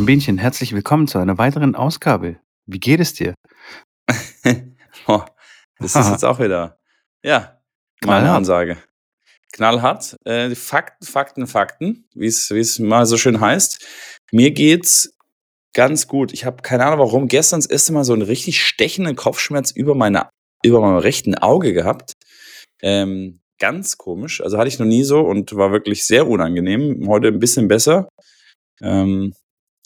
Rambinchen, herzlich willkommen zu einer weiteren Ausgabe. Wie geht es dir? oh, das ist jetzt auch wieder, ja, meine Knallhart. Ansage. Knallhart. Äh, Fakten, Fakten, Fakten, wie es wie es mal so schön heißt. Mir geht's ganz gut. Ich habe keine Ahnung warum. Gestern das erste Mal so einen richtig stechenden Kopfschmerz über, meine, über meinem rechten Auge gehabt. Ähm, ganz komisch. Also hatte ich noch nie so und war wirklich sehr unangenehm. Heute ein bisschen besser. Ähm,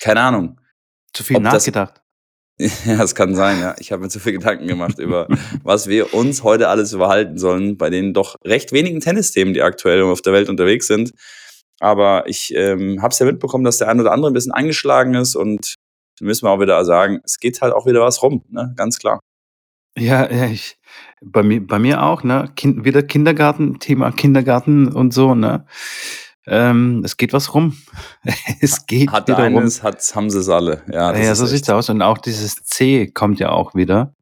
keine Ahnung. Zu viel Ob das- nachgedacht. Ja, es kann sein, ja. Ich habe mir zu viel Gedanken gemacht über, was wir uns heute alles überhalten sollen, bei den doch recht wenigen Tennisthemen, die aktuell auf der Welt unterwegs sind. Aber ich ähm, habe es ja mitbekommen, dass der ein oder andere ein bisschen angeschlagen ist und da müssen wir auch wieder sagen, es geht halt auch wieder was rum, ne? ganz klar. Ja, ja, ich, bei mir, bei mir auch, ne? Kind, wieder Kindergarten, Thema Kindergarten und so, ne? Ähm, es geht was rum. es geht Hat der wieder rum. eines, hat, haben sie es alle. Ja, das Ja, so echt- sieht's aus. Und auch dieses C kommt ja auch wieder.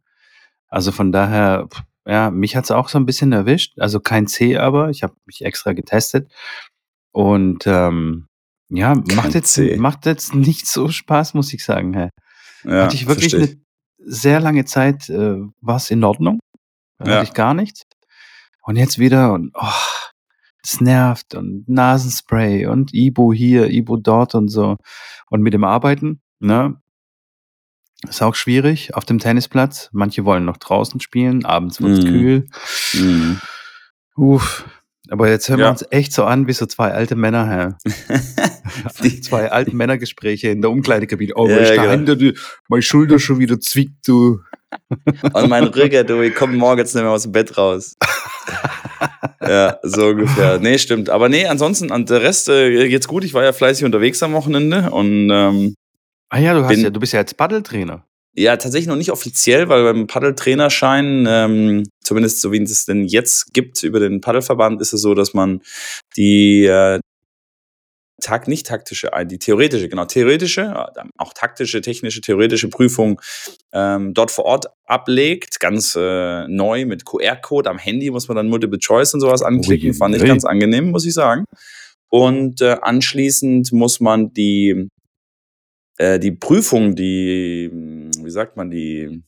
Also von daher, ja, mich hat's auch so ein bisschen erwischt. Also kein C, aber ich habe mich extra getestet. Und ähm, ja, macht jetzt, C. macht jetzt nicht so Spaß, muss ich sagen. Hä? Ja, hatte ich wirklich eine sehr lange Zeit, äh, war es in Ordnung. Ja. hatte ich gar nichts. Und jetzt wieder und oh, es nervt und Nasenspray und Ibo hier, Ibo dort und so. Und mit dem Arbeiten, ne? Ist auch schwierig auf dem Tennisplatz. Manche wollen noch draußen spielen, abends wird's Mhm. kühl. Mhm. Uff. Aber jetzt hören wir Ja. uns echt so an wie so zwei alte Männer, hä? Die- zwei alten Männergespräche in der Umkleidekabine. Oh, Ja, weil ich genau. dahinter, die, meine Schulter schon wieder zwickt, du. Und mein Rücken, du, ich komme morgens nicht mehr aus dem Bett raus. ja, so ungefähr. Nee, stimmt. Aber nee, ansonsten, an der Rest äh, geht's gut. Ich war ja fleißig unterwegs am Wochenende und ähm, Ah ja, du hast Bin- ja, du bist ja jetzt Paddeltrainer. ja, tatsächlich noch nicht offiziell, weil beim Paddeltrainerschein, ähm, zumindest so wie es denn jetzt gibt über den Paddelverband, ist es so, dass man die äh, Tag, nicht taktische, äh, die theoretische, genau, theoretische, äh, auch taktische, technische, theoretische Prüfung ähm, dort vor Ort ablegt, ganz äh, neu mit QR-Code am Handy muss man dann Multiple Choice und sowas anklicken, Ui, fand ich ui. ganz angenehm, muss ich sagen. Und äh, anschließend muss man die äh, die Prüfung, die, wie sagt man, die,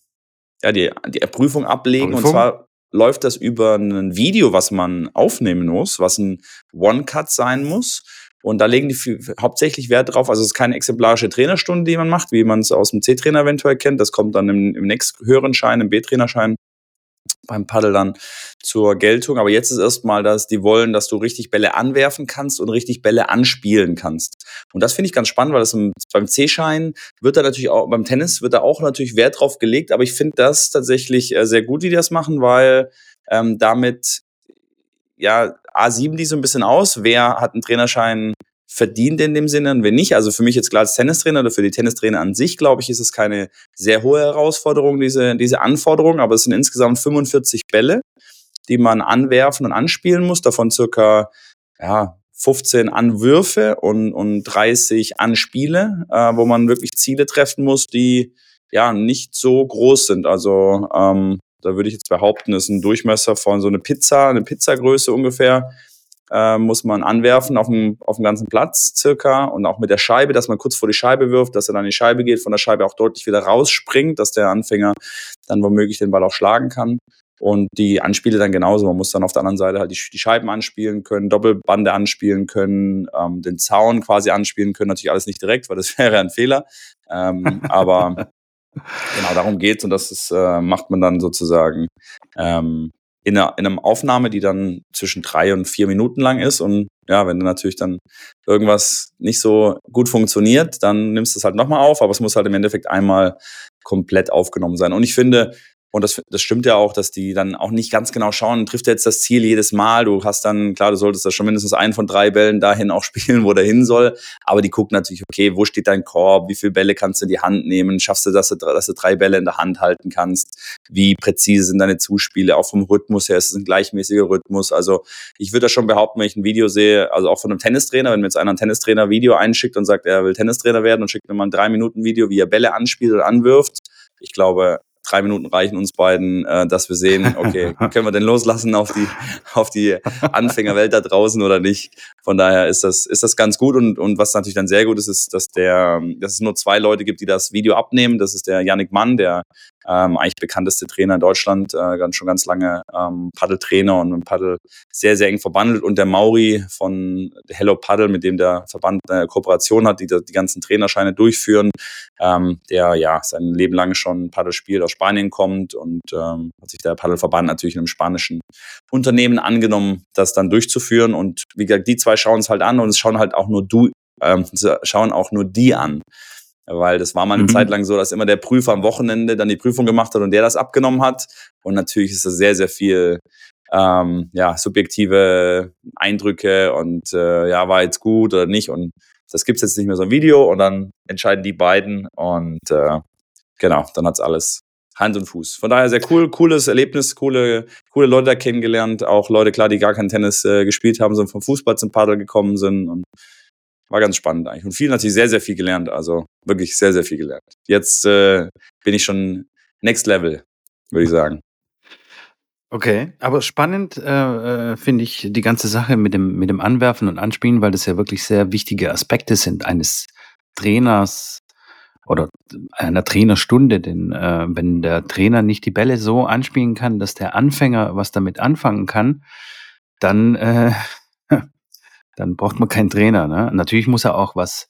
ja, die, die Prüfung ablegen. Und Prüfung? zwar läuft das über ein Video, was man aufnehmen muss, was ein One-Cut sein muss. Und da legen die viel, hauptsächlich Wert drauf. Also es ist keine exemplarische Trainerstunde, die man macht, wie man es aus dem C-Trainer eventuell kennt. Das kommt dann im, im nächst höheren Schein, im B-Trainerschein beim Paddel dann zur Geltung. Aber jetzt ist erstmal, dass die wollen, dass du richtig Bälle anwerfen kannst und richtig Bälle anspielen kannst. Und das finde ich ganz spannend, weil das im, beim C-Schein wird da natürlich auch, beim Tennis wird da auch natürlich Wert drauf gelegt, aber ich finde das tatsächlich äh, sehr gut, wie die das machen, weil ähm, damit, ja, A7 die so ein bisschen aus, wer hat einen Trainerschein verdient in dem Sinne und wer nicht. Also für mich jetzt klar als Tennistrainer oder für die Tennistrainer an sich, glaube ich, ist es keine sehr hohe Herausforderung, diese, diese Anforderung, aber es sind insgesamt 45 Bälle, die man anwerfen und anspielen muss, davon circa, ja, 15 Anwürfe und, und 30 Anspiele, äh, wo man wirklich Ziele treffen muss, die ja nicht so groß sind. Also ähm, da würde ich jetzt behaupten, ist ein Durchmesser von so eine Pizza, eine Pizzagröße ungefähr, äh, muss man anwerfen auf dem, auf dem ganzen Platz circa und auch mit der Scheibe, dass man kurz vor die Scheibe wirft, dass er dann in die Scheibe geht, von der Scheibe auch deutlich wieder rausspringt, dass der Anfänger dann womöglich den Ball auch schlagen kann. Und die Anspiele dann genauso. Man muss dann auf der anderen Seite halt die, die Scheiben anspielen können, Doppelbande anspielen können, ähm, den Zaun quasi anspielen können. Natürlich alles nicht direkt, weil das wäre ein Fehler. Ähm, aber genau darum geht's und das ist, äh, macht man dann sozusagen ähm, in, einer, in einem Aufnahme, die dann zwischen drei und vier Minuten lang ist. Und ja, wenn dann natürlich dann irgendwas nicht so gut funktioniert, dann nimmst du es halt nochmal auf, aber es muss halt im Endeffekt einmal komplett aufgenommen sein. Und ich finde, und das, das stimmt ja auch, dass die dann auch nicht ganz genau schauen, trifft er jetzt das Ziel jedes Mal. Du hast dann, klar, du solltest da schon mindestens einen von drei Bällen dahin auch spielen, wo der hin soll. Aber die gucken natürlich, okay, wo steht dein Korb? Wie viele Bälle kannst du in die Hand nehmen? Schaffst du, dass du, dass du drei Bälle in der Hand halten kannst? Wie präzise sind deine Zuspiele? Auch vom Rhythmus her ist es ein gleichmäßiger Rhythmus. Also ich würde da schon behaupten, wenn ich ein Video sehe, also auch von einem Tennistrainer, wenn mir jetzt einer ein Tennistrainer Video einschickt und sagt, er will Tennistrainer werden und schickt mir mal ein drei Minuten Video, wie er Bälle anspielt oder anwirft. Ich glaube, drei Minuten reichen uns beiden, äh, dass wir sehen, okay, können wir denn loslassen auf die, auf die Anfängerwelt da draußen oder nicht? Von daher ist das, ist das ganz gut und, und was natürlich dann sehr gut ist, ist, dass der, dass es nur zwei Leute gibt, die das Video abnehmen. Das ist der Yannick Mann, der ähm, eigentlich bekannteste Trainer in Deutschland, äh, ganz, schon ganz lange ähm, Paddeltrainer und mit Paddel sehr, sehr eng verbandelt und der Mauri von Hello Paddle, mit dem der Verband eine Kooperation hat, die die ganzen Trainerscheine durchführen, ähm, der ja sein Leben lang schon Paddel spielt, aus Spanien kommt und ähm, hat sich der Paddelverband natürlich in einem spanischen Unternehmen angenommen, das dann durchzuführen und wie gesagt, die zwei schauen es halt an und es schauen halt auch nur du, ähm, schauen auch nur die an. Weil das war mal eine mhm. Zeit lang so, dass immer der Prüfer am Wochenende dann die Prüfung gemacht hat und der das abgenommen hat. Und natürlich ist das sehr, sehr viel ähm, ja, subjektive Eindrücke und äh, ja, war jetzt gut oder nicht. Und das gibt's jetzt nicht mehr so ein Video und dann entscheiden die beiden und äh, genau, dann hat's alles Hand und Fuß. Von daher sehr cool, cooles Erlebnis, coole, coole Leute da kennengelernt. Auch Leute, klar, die gar kein Tennis äh, gespielt haben, sondern vom Fußball zum Paddel gekommen sind. Und war ganz spannend eigentlich. Und viel natürlich sehr, sehr viel gelernt. Also wirklich sehr, sehr viel gelernt. Jetzt äh, bin ich schon next level, würde ich sagen. Okay, aber spannend äh, äh, finde ich die ganze Sache mit dem, mit dem Anwerfen und Anspielen, weil das ja wirklich sehr wichtige Aspekte sind eines Trainers oder einer Trainerstunde. Denn äh, wenn der Trainer nicht die Bälle so anspielen kann, dass der Anfänger was damit anfangen kann, dann äh, dann braucht man keinen Trainer. Ne? Natürlich muss er auch was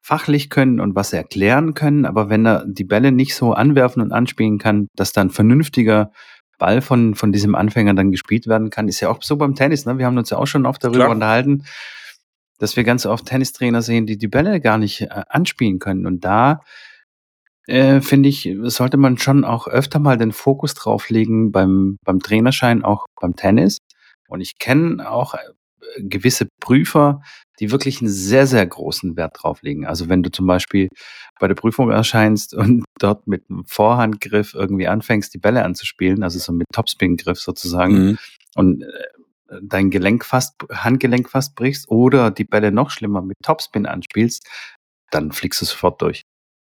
fachlich können und was erklären können, aber wenn er die Bälle nicht so anwerfen und anspielen kann, dass dann vernünftiger Ball von, von diesem Anfänger dann gespielt werden kann, ist ja auch so beim Tennis. Ne? Wir haben uns ja auch schon oft darüber Klar. unterhalten, dass wir ganz oft Tennistrainer sehen, die die Bälle gar nicht äh, anspielen können. Und da äh, finde ich, sollte man schon auch öfter mal den Fokus drauf legen beim, beim Trainerschein, auch beim Tennis. Und ich kenne auch gewisse Prüfer, die wirklich einen sehr, sehr großen Wert drauf legen. Also wenn du zum Beispiel bei der Prüfung erscheinst und dort mit einem Vorhandgriff irgendwie anfängst, die Bälle anzuspielen, also so mit Topspin-Griff sozusagen, mhm. und äh, dein Gelenk fast, Handgelenk fast brichst oder die Bälle noch schlimmer mit Topspin anspielst, dann fliegst du sofort durch.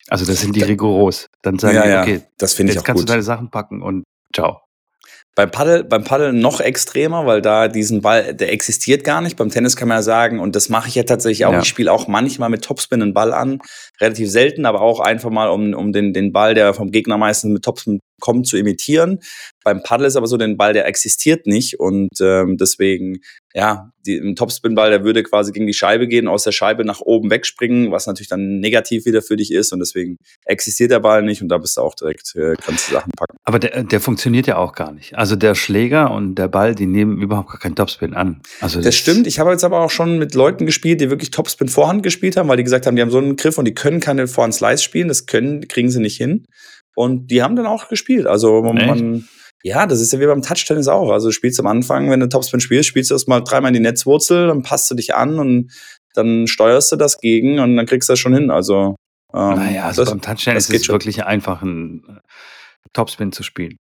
Also das sind die rigoros. Dann sagen ja, die, okay, das finde ich jetzt kannst gut. du deine Sachen packen und ciao. Beim Paddel, beim Paddel noch extremer, weil da diesen Ball, der existiert gar nicht. Beim Tennis kann man ja sagen, und das mache ich ja tatsächlich auch. Ja. Ich spiele auch manchmal mit Topspin einen Ball an, relativ selten, aber auch einfach mal, um, um den, den Ball, der vom Gegner meistens mit Topspin kommt, zu imitieren. Beim Paddel ist aber so, den Ball, der existiert nicht und ähm, deswegen ja, die, ein Topspin-Ball, der würde quasi gegen die Scheibe gehen, aus der Scheibe nach oben wegspringen, was natürlich dann negativ wieder für dich ist und deswegen existiert der Ball nicht und da bist du auch direkt, äh, kannst du Sachen packen. Aber der, der funktioniert ja auch gar nicht. Also der Schläger und der Ball, die nehmen überhaupt gar keinen Topspin an. Also das, das stimmt. Ich habe jetzt aber auch schon mit Leuten gespielt, die wirklich Topspin Vorhand gespielt haben, weil die gesagt haben, die haben so einen Griff und die können keine Vorhand Slice spielen, das können, kriegen sie nicht hin. Und die haben dann auch gespielt. Also man, man ja, das ist ja wie beim Touchtennis auch. Also du spielst am Anfang, wenn du Topspin spielst, spielst du erstmal dreimal in die Netzwurzel, dann passt du dich an und dann steuerst du das gegen und dann kriegst du das schon hin. Also, ähm, naja, also das, beim Touchtennis ist es wirklich einfach, ein äh, Topspin zu spielen.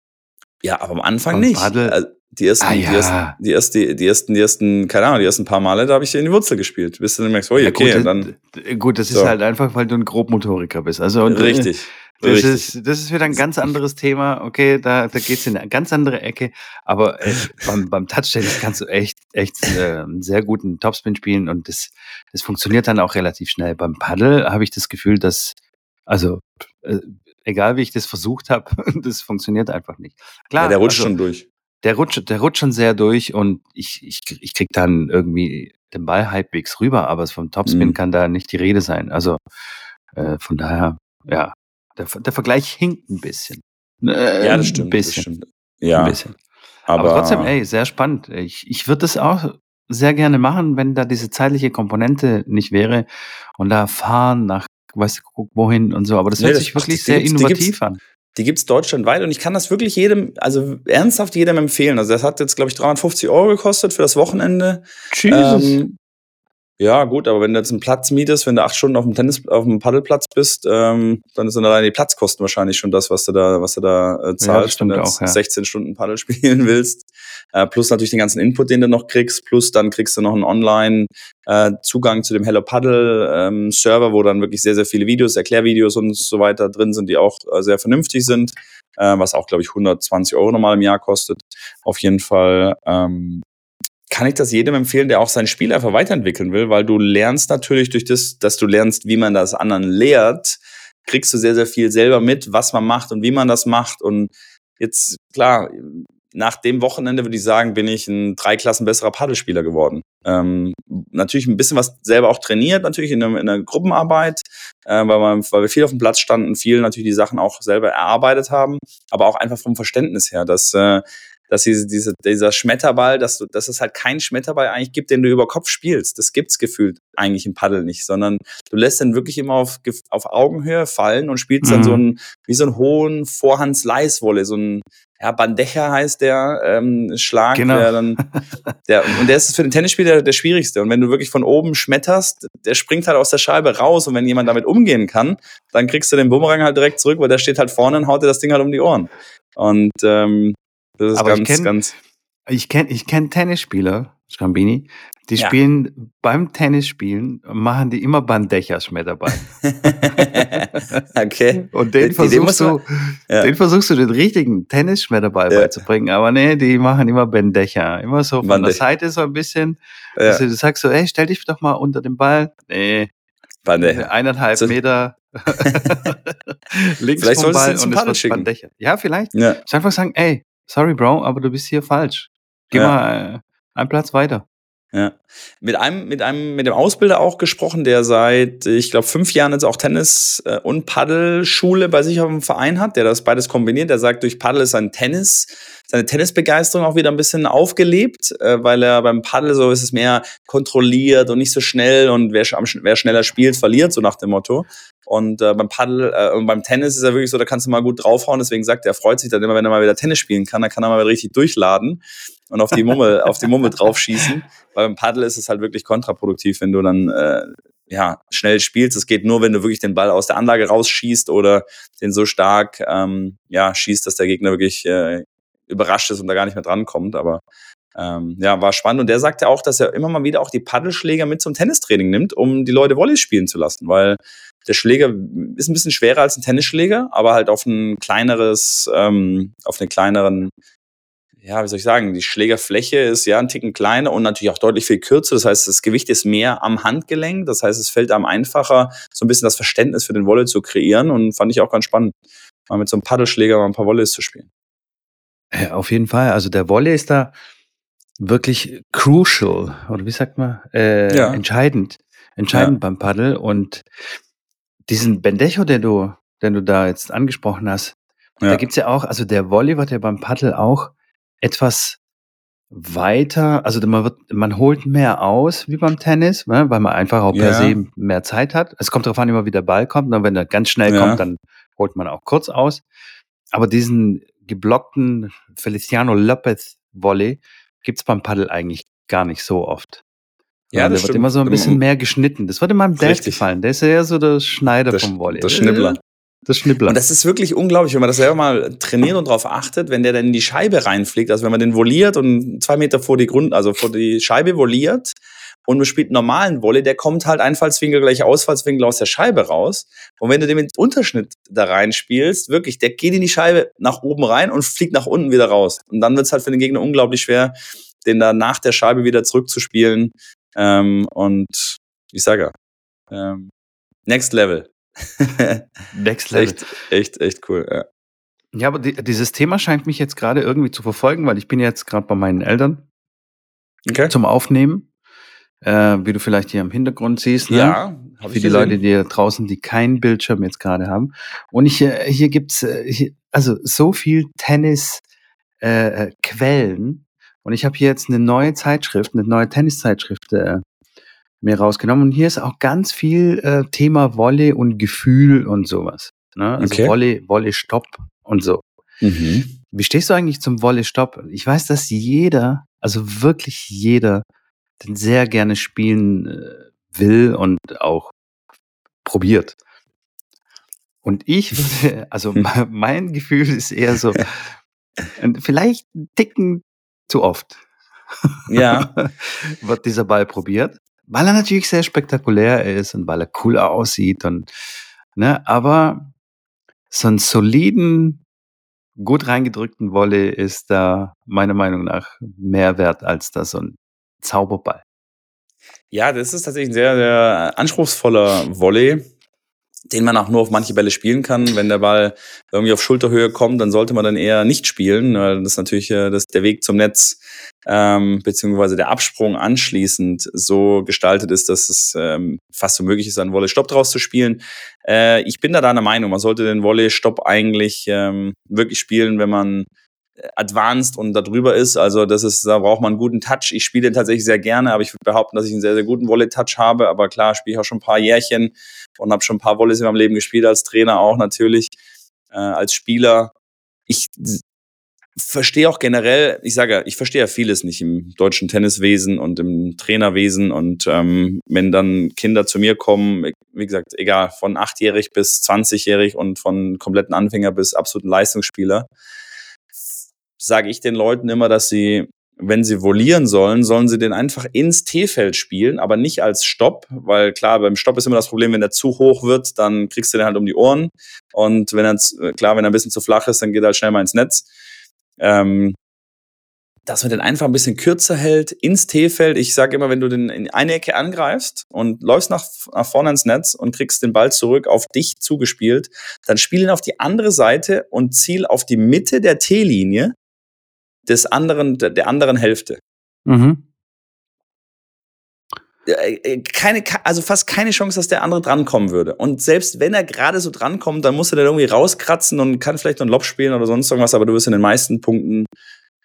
Ja, aber am Anfang beim nicht. Paddel, die ersten, ah, ja. die ersten, die ersten, die ersten, die ersten, keine Ahnung, die ersten paar Male, da habe ich in die Wurzel gespielt. Bis du dann merkst, oh, okay, ja, gut, dann. Gut, das so. ist halt einfach, weil du ein Grobmotoriker bist. Also, und, Richtig. Das ist, das ist wieder ein ganz anderes Thema. Okay, da, da geht's in eine ganz andere Ecke. Aber äh, beim, beim Touchtennis kannst du echt, echt äh, einen sehr guten Topspin spielen und das, das funktioniert dann auch relativ schnell. Beim Paddle habe ich das Gefühl, dass, also, äh, egal wie ich das versucht habe, das funktioniert einfach nicht. Klar, ja, der rutscht also, schon durch. Der rutscht, der rutscht schon sehr durch und ich, ich, ich krieg dann irgendwie den Ball halbwegs rüber, aber vom Topspin mhm. kann da nicht die Rede sein. Also äh, von daher, ja, der, der Vergleich hinkt ein bisschen. Äh, ja, das stimmt. Ein bisschen. Stimmt. Ja. Ein bisschen. Aber, Aber, trotzdem, ey, sehr spannend. Ich, ich würde das auch sehr gerne machen, wenn da diese zeitliche Komponente nicht wäre und da fahren nach, weißt du, wohin und so. Aber das nee, hört das, sich wirklich ach, sehr innovativ an. Die gibt es deutschlandweit und ich kann das wirklich jedem, also ernsthaft jedem empfehlen. Also das hat jetzt, glaube ich, 350 Euro gekostet für das Wochenende. Jesus. Ähm, ja, gut, aber wenn du jetzt einen Platz mietest, wenn du acht Stunden auf dem Tennis, auf dem Paddelplatz bist, ähm, dann sind allein die Platzkosten wahrscheinlich schon das, was du da, was du da äh, zahlst, ja, wenn du jetzt auch, ja. 16 Stunden Paddel spielen willst. äh, plus natürlich den ganzen Input, den du noch kriegst, plus dann kriegst du noch einen Online-Zugang äh, zu dem Hello Paddle-Server, ähm, wo dann wirklich sehr, sehr viele Videos, Erklärvideos und so weiter drin sind, die auch äh, sehr vernünftig sind, äh, was auch, glaube ich, 120 Euro nochmal im Jahr kostet. Auf jeden Fall ähm, kann ich das jedem empfehlen, der auch sein Spiel einfach weiterentwickeln will, weil du lernst natürlich durch das, dass du lernst, wie man das anderen lehrt, kriegst du sehr, sehr viel selber mit, was man macht und wie man das macht. Und jetzt, klar, nach dem Wochenende würde ich sagen, bin ich ein drei Klassen besserer Paddelspieler geworden. Ähm, natürlich ein bisschen was selber auch trainiert, natürlich in, einer, in einer Gruppenarbeit, äh, weil, man, weil wir viel auf dem Platz standen, viel natürlich die Sachen auch selber erarbeitet haben, aber auch einfach vom Verständnis her, dass äh, dass diese, diese, dieser Schmetterball, dass, du, dass es halt keinen Schmetterball eigentlich gibt, den du über Kopf spielst. Das gibt's gefühlt eigentlich im Paddel nicht, sondern du lässt den wirklich immer auf, auf Augenhöhe fallen und spielst mhm. dann so einen, wie so einen hohen Vorhands-Leiswolle, so ein, ja, Bandeja heißt der ähm, Schlag, genau. der dann, der, und der ist für den Tennisspieler der, der schwierigste. Und wenn du wirklich von oben schmetterst, der springt halt aus der Scheibe raus und wenn jemand damit umgehen kann, dann kriegst du den Bumerang halt direkt zurück, weil der steht halt vorne und haut dir das Ding halt um die Ohren. Und ähm, das ist Aber ganz, ich kenn, ganz. Ich kenne ich kenn Tennisspieler, Scambini, die ja. spielen beim Tennisspielen, machen die immer Bandechas mit dabei. okay. Und den, versuchst, du, ja. den versuchst du den richtigen Tennisschmetterball ja. beizubringen. Aber nee, die machen immer Bandeja. Immer so von Bandeja. der Seite so ein bisschen. Ja. Also du sagst so, ey, stell dich doch mal unter den Ball. Nee. Bandeja. Eineinhalb so. Meter. Links vielleicht vom Ball und es wird Bandeja. Ja, vielleicht. Ja. Ich einfach sagen, ey, sorry, Bro, aber du bist hier falsch. Geh ja. mal äh, einen Platz weiter. Ja. Mit einem, mit einem, mit dem Ausbilder auch gesprochen, der seit, ich glaube, fünf Jahren jetzt auch Tennis- äh, und Paddelschule bei sich auf dem Verein hat, der das beides kombiniert. Der sagt, durch Paddel ist sein Tennis, seine Tennisbegeisterung auch wieder ein bisschen aufgelebt, äh, weil er beim Paddel so ist es mehr kontrolliert und nicht so schnell und wer, wer schneller spielt, verliert, so nach dem Motto. Und äh, beim Paddel äh, und beim Tennis ist er wirklich so, da kannst du mal gut draufhauen. Deswegen sagt er, er freut sich dann immer, wenn er mal wieder Tennis spielen kann. Dann kann er mal wieder richtig durchladen und auf die Mummel, auf die Mummel draufschießen. Weil beim Paddel ist es halt wirklich kontraproduktiv, wenn du dann äh, ja, schnell spielst. Es geht nur, wenn du wirklich den Ball aus der Anlage rausschießt oder den so stark ähm, ja, schießt, dass der Gegner wirklich äh, überrascht ist und da gar nicht mehr drankommt. Aber ähm, ja, war spannend. Und der sagte auch, dass er immer mal wieder auch die Paddelschläger mit zum Tennistraining nimmt, um die Leute Volley spielen zu lassen, weil der Schläger ist ein bisschen schwerer als ein Tennisschläger, aber halt auf ein kleineres, ähm, auf einen kleineren, ja, wie soll ich sagen, die Schlägerfläche ist ja ein Ticken kleiner und natürlich auch deutlich viel kürzer. Das heißt, das Gewicht ist mehr am Handgelenk. Das heißt, es fällt einem einfacher, so ein bisschen das Verständnis für den Wolle zu kreieren und fand ich auch ganz spannend, mal mit so einem Paddelschläger mal ein paar Volleys zu spielen. Ja, auf jeden Fall. Also der Wolle ist da wirklich crucial, oder wie sagt man? Äh, ja. Entscheidend. Entscheidend ja. beim Paddel. Und diesen Bendecho, den du, den du da jetzt angesprochen hast, ja. da gibt's ja auch, also der Volley wird ja beim Paddel auch etwas weiter, also man wird, man holt mehr aus wie beim Tennis, ne, weil man einfach auch per se mehr Zeit hat. Es kommt darauf an, immer wie der Ball kommt. Und ne, wenn er ganz schnell ja. kommt, dann holt man auch kurz aus. Aber diesen geblockten Feliciano Lopez Volley gibt's beim Paddel eigentlich gar nicht so oft. Ja, das der wird immer so ein bisschen mehr geschnitten. Das wird in meinem Dad gefallen. Der ist ja eher so der Schneider das, vom Volley. Der Schnibbler. Das Schnibbler. Und das ist wirklich unglaublich, wenn man das selber mal trainiert und darauf achtet, wenn der dann in die Scheibe reinfliegt, also wenn man den voliert und zwei Meter vor die Grund, also vor die Scheibe voliert und man spielt normalen Volley, der kommt halt Einfallswinkel gleich Ausfallswinkel aus der Scheibe raus. Und wenn du den mit Unterschnitt da reinspielst, wirklich, der geht in die Scheibe nach oben rein und fliegt nach unten wieder raus. Und dann wird es halt für den Gegner unglaublich schwer, den da nach der Scheibe wieder zurückzuspielen. Ähm, und ich sage ja, ähm, Next Level. Next Level. Echt, echt, echt cool, ja. Ja, aber die, dieses Thema scheint mich jetzt gerade irgendwie zu verfolgen, weil ich bin jetzt gerade bei meinen Eltern okay. zum Aufnehmen, äh, wie du vielleicht hier im Hintergrund siehst. Ne? Ja, Für die gesehen. Leute, die draußen, die keinen Bildschirm jetzt gerade haben. Und ich, äh, hier gibt's äh, hier, also so viel Tennis-Quellen, äh, und ich habe hier jetzt eine neue Zeitschrift, eine neue Tenniszeitschrift äh, mir rausgenommen. Und hier ist auch ganz viel äh, Thema Wolle und Gefühl und sowas. Ne? Also okay. Wolle, Wolle Stopp und so. Mhm. Wie stehst du eigentlich zum Wolle Stopp? Ich weiß, dass jeder, also wirklich jeder, den sehr gerne spielen äh, will und auch probiert. Und ich würde, also mein Gefühl ist eher so, vielleicht einen Ticken zu oft Ja. wird dieser Ball probiert, weil er natürlich sehr spektakulär ist und weil er cool aussieht und ne, aber so einen soliden, gut reingedrückten Volley ist da meiner Meinung nach mehr wert als da so ein Zauberball. Ja, das ist tatsächlich ein sehr, sehr anspruchsvoller Volley, den man auch nur auf manche Bälle spielen kann. Wenn der Ball irgendwie auf Schulterhöhe kommt, dann sollte man dann eher nicht spielen, weil das ist natürlich äh, das, der Weg zum Netz ähm, beziehungsweise der Absprung anschließend so gestaltet ist, dass es ähm, fast so möglich ist, einen Volley-Stopp draus zu spielen. Äh, ich bin da deiner Meinung, man sollte den Volley-Stopp eigentlich ähm, wirklich spielen, wenn man advanced und darüber ist. Also das ist, da braucht man einen guten Touch. Ich spiele den tatsächlich sehr gerne, aber ich würde behaupten, dass ich einen sehr, sehr guten Volley-Touch habe. Aber klar, spiele ich auch schon ein paar Jährchen und habe schon ein paar Volleys in meinem Leben gespielt, als Trainer auch natürlich, äh, als Spieler. Ich verstehe auch generell, ich sage ja, ich verstehe ja vieles nicht im deutschen Tenniswesen und im Trainerwesen und ähm, wenn dann Kinder zu mir kommen, wie gesagt, egal, von achtjährig bis zwanzigjährig und von kompletten Anfänger bis absoluten Leistungsspieler, sage ich den Leuten immer, dass sie, wenn sie volieren sollen, sollen sie den einfach ins T-Feld spielen, aber nicht als Stopp, weil klar, beim Stopp ist immer das Problem, wenn der zu hoch wird, dann kriegst du den halt um die Ohren. Und wenn er, klar, wenn er ein bisschen zu flach ist, dann geht er halt schnell mal ins Netz. Ähm, dass man den einfach ein bisschen kürzer hält ins T-Feld. Ich sage immer, wenn du den in eine Ecke angreifst und läufst nach, nach vorne ins Netz und kriegst den Ball zurück auf dich zugespielt, dann spiel ihn auf die andere Seite und ziel auf die Mitte der T-Linie des anderen, der anderen Hälfte. Mhm. Äh, äh, keine, also fast keine Chance, dass der andere drankommen würde. Und selbst wenn er gerade so drankommt, dann muss er dann irgendwie rauskratzen und kann vielleicht noch ein Lob spielen oder sonst irgendwas, aber du wirst in den meisten Punkten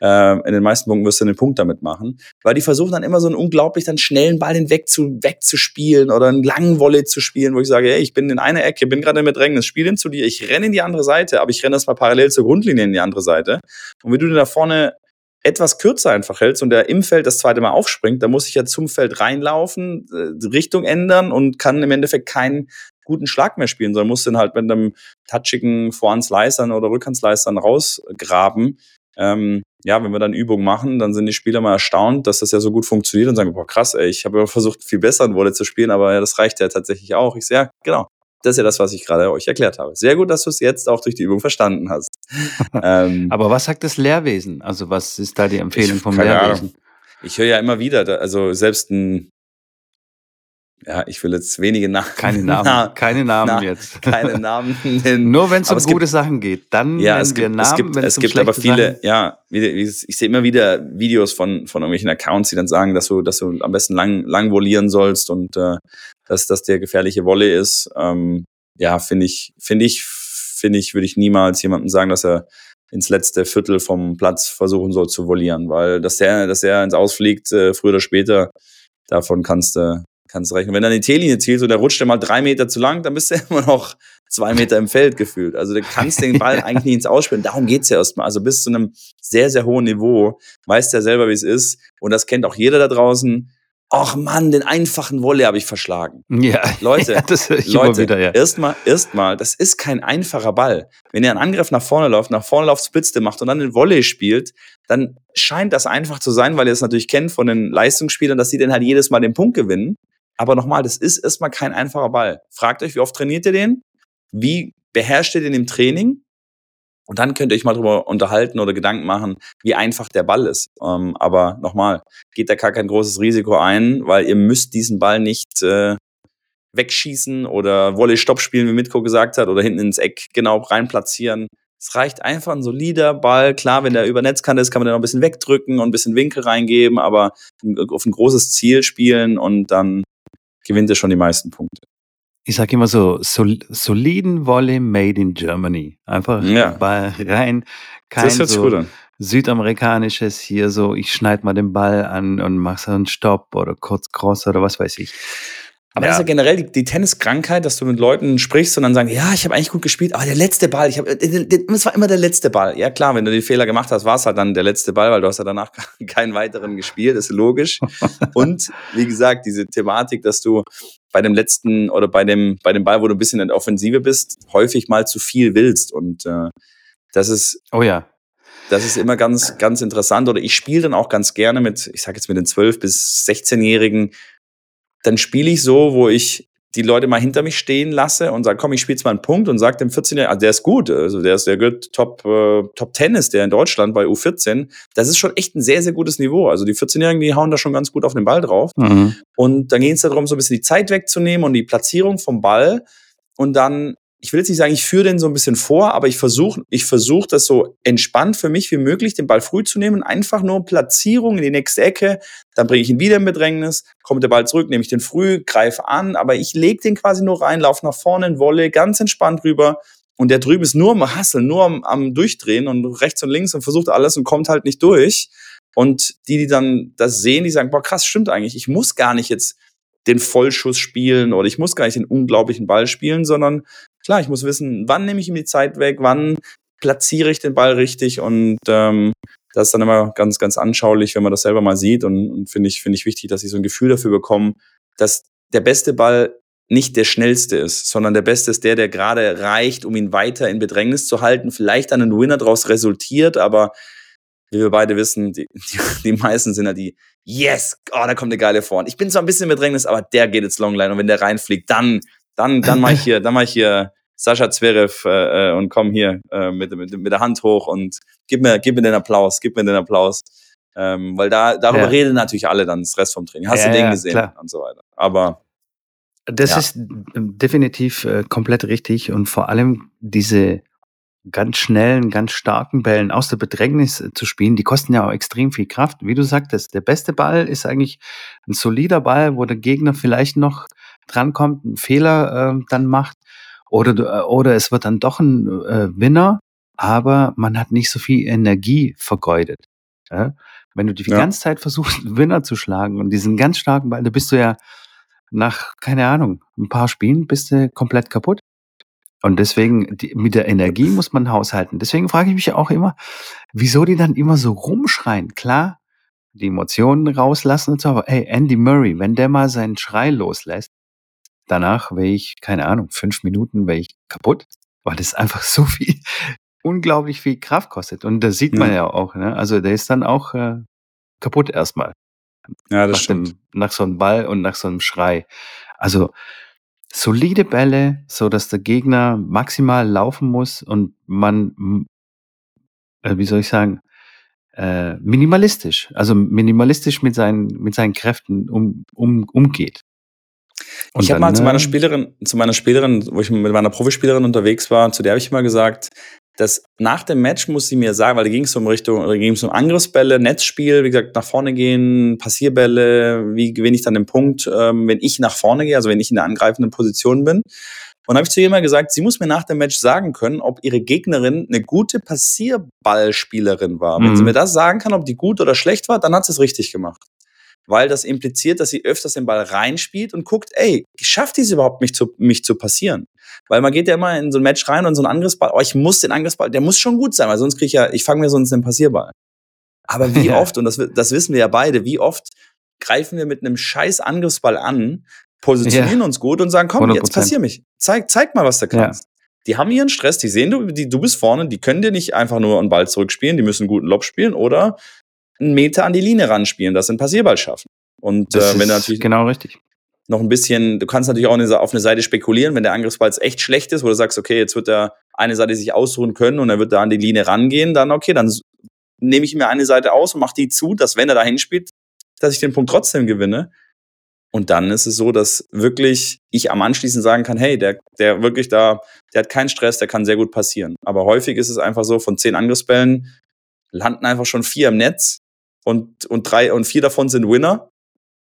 äh, in den meisten Punkten wirst du den Punkt damit machen. Weil die versuchen dann immer so einen unglaublich dann schnellen Ball hinweg zu, wegzuspielen oder einen langen Volley zu spielen, wo ich sage, hey, ich bin in einer Ecke, bin gerade im Bedrängnis, spiel den zu dir, ich renne in die andere Seite, aber ich renne das mal parallel zur Grundlinie in die andere Seite. Und wie du den da vorne etwas kürzer einfach hältst und der im Feld das zweite Mal aufspringt, dann muss ich ja zum Feld reinlaufen, äh, Richtung ändern und kann im Endeffekt keinen guten Schlag mehr spielen, sondern muss den halt mit einem touchigen Vorhandsleistern oder Rückhandsleistern rausgraben. Ähm, ja, wenn wir dann Übungen machen, dann sind die Spieler mal erstaunt, dass das ja so gut funktioniert und sagen, boah, krass, ey, ich habe ja versucht, viel besser in Wolle zu spielen, aber ja, das reicht ja tatsächlich auch. Ich sehe, ja, genau. Das ist ja das, was ich gerade euch erklärt habe. Sehr gut, dass du es jetzt auch durch die Übung verstanden hast. ähm, aber was sagt das Lehrwesen? Also was ist da die Empfehlung vom Lehrwesen? Ahnung. Ich höre ja immer wieder, also selbst ein ja, ich will jetzt wenige Namen. Keine Namen, Na, keine Namen Na, jetzt. Keine Namen nennen. Nur wenn es um gute gibt, Sachen geht, dann ja, es gibt, Namen. Es gibt, es gibt aber viele, Sachen. ja, ich sehe immer wieder Videos von, von irgendwelchen Accounts, die dann sagen, dass du, dass du am besten lang, lang volieren sollst und äh, dass das der gefährliche Volley ist. Ähm, ja, finde ich, finde ich, finde ich, würde ich niemals jemandem sagen, dass er ins letzte Viertel vom Platz versuchen soll zu volieren, weil dass der, dass er ins Ausfliegt, äh, früher oder später, davon kannst du, kannst du rechnen. Wenn er die T-Linie zielt und der rutscht dir mal drei Meter zu lang, dann bist du immer noch zwei Meter im Feld gefühlt. Also du kannst den Ball eigentlich nicht ins Ausspielen. Darum geht's ja erstmal. Also bis zu einem sehr, sehr hohen Niveau weißt ja selber, wie es ist. Und das kennt auch jeder da draußen ach Mann, den einfachen Wolle habe ich verschlagen. Ja, Leute, ja, das ich Leute, wieder, ja. erstmal, erstmal, das ist kein einfacher Ball. Wenn ihr einen Angriff nach vorne läuft, nach vorne läuft, Spitzte macht und dann den Volley spielt, dann scheint das einfach zu sein, weil ihr es natürlich kennt von den Leistungsspielern, dass sie dann halt jedes Mal den Punkt gewinnen. Aber nochmal, das ist erstmal kein einfacher Ball. Fragt euch, wie oft trainiert ihr den? Wie beherrscht ihr den im Training? Und dann könnt ihr euch mal drüber unterhalten oder Gedanken machen, wie einfach der Ball ist. Ähm, aber nochmal, geht da gar kein großes Risiko ein, weil ihr müsst diesen Ball nicht äh, wegschießen oder Volley-Stopp spielen, wie Mitko gesagt hat, oder hinten ins Eck genau rein platzieren. Es reicht einfach ein solider Ball. Klar, wenn der über Netzkante ist, kann man den noch ein bisschen wegdrücken und ein bisschen Winkel reingeben, aber auf ein großes Ziel spielen und dann gewinnt er schon die meisten Punkte ich sage immer so, sol soliden Volley made in Germany. Einfach ja. Ball rein, kein so südamerikanisches hier so, ich schneid mal den Ball an und mach so einen Stopp oder kurz Cross oder was weiß ich. Aber ja. das ist ja generell die, die Tenniskrankheit, dass du mit Leuten sprichst und dann sagen, ja, ich habe eigentlich gut gespielt, aber der letzte Ball, ich habe, es war immer der letzte Ball. Ja klar, wenn du den Fehler gemacht hast, war es halt dann der letzte Ball, weil du hast ja danach keinen weiteren gespielt, ist logisch. und wie gesagt, diese Thematik, dass du bei dem letzten oder bei dem bei dem Ball, wo du ein bisschen in der Offensive bist, häufig mal zu viel willst und äh, das ist oh ja Das ist immer ganz, ganz interessant. Oder ich spiele dann auch ganz gerne mit, ich sage jetzt mit den 12- bis 16-Jährigen, dann spiele ich so, wo ich die Leute mal hinter mich stehen lasse und sage, komm, ich spiele jetzt mal einen Punkt und sage dem 14-Jährigen, also der ist gut, also der ist der gut Top, äh, Top 10 ist der in Deutschland bei U14. Das ist schon echt ein sehr, sehr gutes Niveau. Also die 14-Jährigen, die hauen da schon ganz gut auf den Ball drauf. Mhm. Und dann ging es darum, so ein bisschen die Zeit wegzunehmen und die Platzierung vom Ball und dann ich will jetzt nicht sagen, ich führe den so ein bisschen vor, aber ich versuche ich versuch das so entspannt für mich wie möglich, den Ball früh zu nehmen, einfach nur Platzierung in die nächste Ecke, dann bringe ich ihn wieder in Bedrängnis, kommt der Ball zurück, nehme ich den früh, greife an, aber ich lege den quasi nur rein, laufe nach vorne in Wolle, ganz entspannt rüber. Und der drüben ist nur am Hasseln, nur am, am Durchdrehen und rechts und links und versucht alles und kommt halt nicht durch. Und die, die dann das sehen, die sagen, boah, krass, stimmt eigentlich, ich muss gar nicht jetzt den Vollschuss spielen oder ich muss gar nicht den unglaublichen Ball spielen, sondern klar, ich muss wissen, wann nehme ich ihm die Zeit weg, wann platziere ich den Ball richtig und ähm, das ist dann immer ganz, ganz anschaulich, wenn man das selber mal sieht und, und finde ich, finde ich wichtig, dass ich so ein Gefühl dafür bekomme, dass der beste Ball nicht der schnellste ist, sondern der beste ist der, der gerade reicht, um ihn weiter in Bedrängnis zu halten, vielleicht dann ein Winner daraus resultiert, aber wie wir beide wissen, die, die, die meisten sind ja die, yes, oh, da kommt eine geile Vorhand. Ich bin zwar ein bisschen in Bedrängnis, aber der geht jetzt Longline und wenn der reinfliegt, dann, dann, dann mache ich hier, dann mache ich hier Sascha Zverev äh, äh, und komm hier äh, mit, mit, mit der Hand hoch und gib mir, gib mir den Applaus, gib mir den Applaus. Ähm, weil da, darüber ja. reden natürlich alle dann das Rest vom Training. Hast ja, du den ja, gesehen klar. und so weiter. Aber das ist definitiv äh, komplett richtig und vor allem diese ganz schnellen, ganz starken Bällen aus der Bedrängnis äh, zu spielen, die kosten ja auch extrem viel Kraft. Wie du sagtest, der beste Ball ist eigentlich ein solider Ball, wo der Gegner vielleicht noch drankommt, einen Fehler äh, dann macht oder, äh, oder es wird dann doch ein äh, Winner, aber man hat nicht so viel Energie vergeudet. Ja? Wenn du die ja. ganze Zeit versuchst, einen Winner zu schlagen und diesen ganz starken Ball, da bist du ja nach, keine Ahnung, ein paar Spielen bist du komplett kaputt. Und deswegen, die, mit der Energie muss man haushalten. Deswegen frage ich mich ja auch immer, wieso die dann immer so rumschreien. Klar, die Emotionen rauslassen und so, aber ey, Andy Murray, wenn der mal seinen Schrei loslässt, danach wäre ich, keine Ahnung, fünf Minuten wäre ich kaputt, weil das einfach so viel, unglaublich viel Kraft kostet. Und das sieht man ja, ja auch, ne? Also der ist dann auch äh, kaputt erstmal. Ja, das nach stimmt. Dem, nach so einem Ball und nach so einem Schrei. Also solide Bälle, so dass der Gegner maximal laufen muss und man, äh, wie soll ich sagen, äh, minimalistisch, also minimalistisch mit seinen, mit seinen Kräften um, um, umgeht. Und ich habe mal zu meiner äh, Spielerin, zu meiner Spielerin, wo ich mit meiner Profispielerin unterwegs war, zu der habe ich mal gesagt, dass nach dem Match muss sie mir sagen, weil da ging es um Richtung, da ging es um Angriffsbälle, Netzspiel, wie gesagt, nach vorne gehen, Passierbälle, wie gewinne ich dann den Punkt, ähm, wenn ich nach vorne gehe, also wenn ich in der angreifenden Position bin. Und habe ich zu ihr immer gesagt, sie muss mir nach dem Match sagen können, ob ihre Gegnerin eine gute Passierballspielerin war. Mhm. Wenn sie mhm. mir das sagen kann, ob die gut oder schlecht war, dann hat sie es richtig gemacht weil das impliziert, dass sie öfters den Ball reinspielt und guckt, ey, schafft die es überhaupt, mich zu, mich zu passieren? Weil man geht ja immer in so ein Match rein und so ein Angriffsball, oh, ich muss den Angriffsball, der muss schon gut sein, weil sonst kriege ich ja, ich fange mir sonst den Passierball. Aber wie oft, und das, das wissen wir ja beide, wie oft greifen wir mit einem scheiß Angriffsball an, positionieren ja. uns gut und sagen, komm, 100%. jetzt passier mich. Zeig, zeig mal, was du kannst. Ja. Die haben ihren Stress, die sehen, du, die, du bist vorne, die können dir nicht einfach nur einen Ball zurückspielen, die müssen einen guten Lob spielen oder einen Meter an die Linie ranspielen, das sind Passierball schaffen. Und äh, wenn natürlich genau richtig noch ein bisschen, du kannst natürlich auch auf eine Seite spekulieren, wenn der Angriffsball echt schlecht ist, wo du sagst, okay, jetzt wird der eine Seite sich ausruhen können und er wird da an die Linie rangehen, dann okay, dann nehme ich mir eine Seite aus und mache die zu, dass wenn er da hinspielt, dass ich den Punkt trotzdem gewinne. Und dann ist es so, dass wirklich ich am Anschließend sagen kann, hey, der, der wirklich da, der hat keinen Stress, der kann sehr gut passieren. Aber häufig ist es einfach so, von zehn Angriffsbällen landen einfach schon vier im Netz und, und drei und vier davon sind Winner.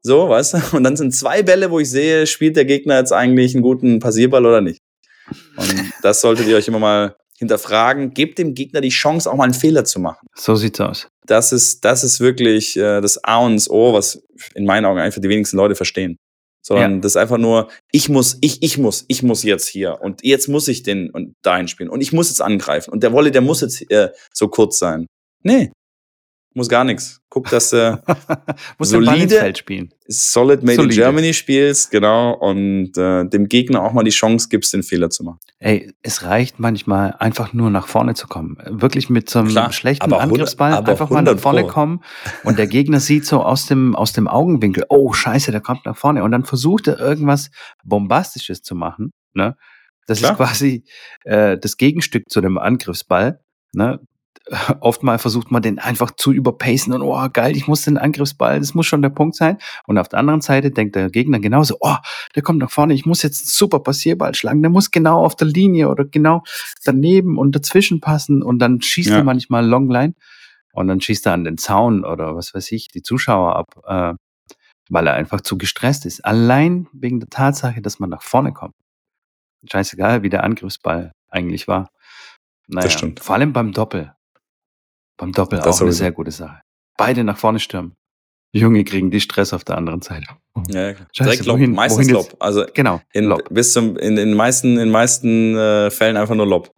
So, weißt du? Und dann sind zwei Bälle, wo ich sehe, spielt der Gegner jetzt eigentlich einen guten Passierball oder nicht. Und das solltet ihr euch immer mal hinterfragen. Gebt dem Gegner die Chance, auch mal einen Fehler zu machen. So sieht's aus. Das ist, das ist wirklich äh, das A und das O, was in meinen Augen einfach die wenigsten Leute verstehen. Sondern ja. das ist einfach nur, ich muss, ich, ich muss, ich muss jetzt hier und jetzt muss ich den und dahin spielen und ich muss jetzt angreifen und der Wolle, der muss jetzt äh, so kurz sein. Nee, muss gar nichts. Guck, dass du solide, Feld spielen. solid made in Solide. Germany spielst, genau, und äh, dem Gegner auch mal die Chance gibst, den Fehler zu machen. Ey, es reicht manchmal einfach nur nach vorne zu kommen. Wirklich mit so einem Klar, schlechten Angriffsball aber einfach mal nach 100 vorne Pro. kommen und der Gegner sieht so aus dem, aus dem Augenwinkel, oh scheiße, der kommt nach vorne und dann versucht er irgendwas Bombastisches zu machen. Ne? Das Klar. ist quasi äh, das Gegenstück zu dem Angriffsball. Ne? Oftmal versucht man den einfach zu überpacen und oh geil, ich muss den Angriffsball, das muss schon der Punkt sein. Und auf der anderen Seite denkt der Gegner genauso, oh, der kommt nach vorne, ich muss jetzt einen super Passierball schlagen, der muss genau auf der Linie oder genau daneben und dazwischen passen und dann schießt Ja. er manchmal Longline und dann schießt er an den Zaun oder was weiß ich, die Zuschauer ab, äh, weil er einfach zu gestresst ist. Allein wegen der Tatsache, dass man nach vorne kommt. Scheißegal, wie der Angriffsball eigentlich war. Naja, stimmt. vor allem beim Doppel. Beim Doppel Das auch eine sowieso. sehr gute Sache. Beide nach vorne stürmen. Junge kriegen die Stress auf der anderen Seite. Ja, ja, klar. Scheiße, Direkt Lob, wohin- meistens wohin jetzt? Lob. Also Genau. in, Lob. bis zum, in, den meisten, in meisten äh, Fällen einfach nur Lob.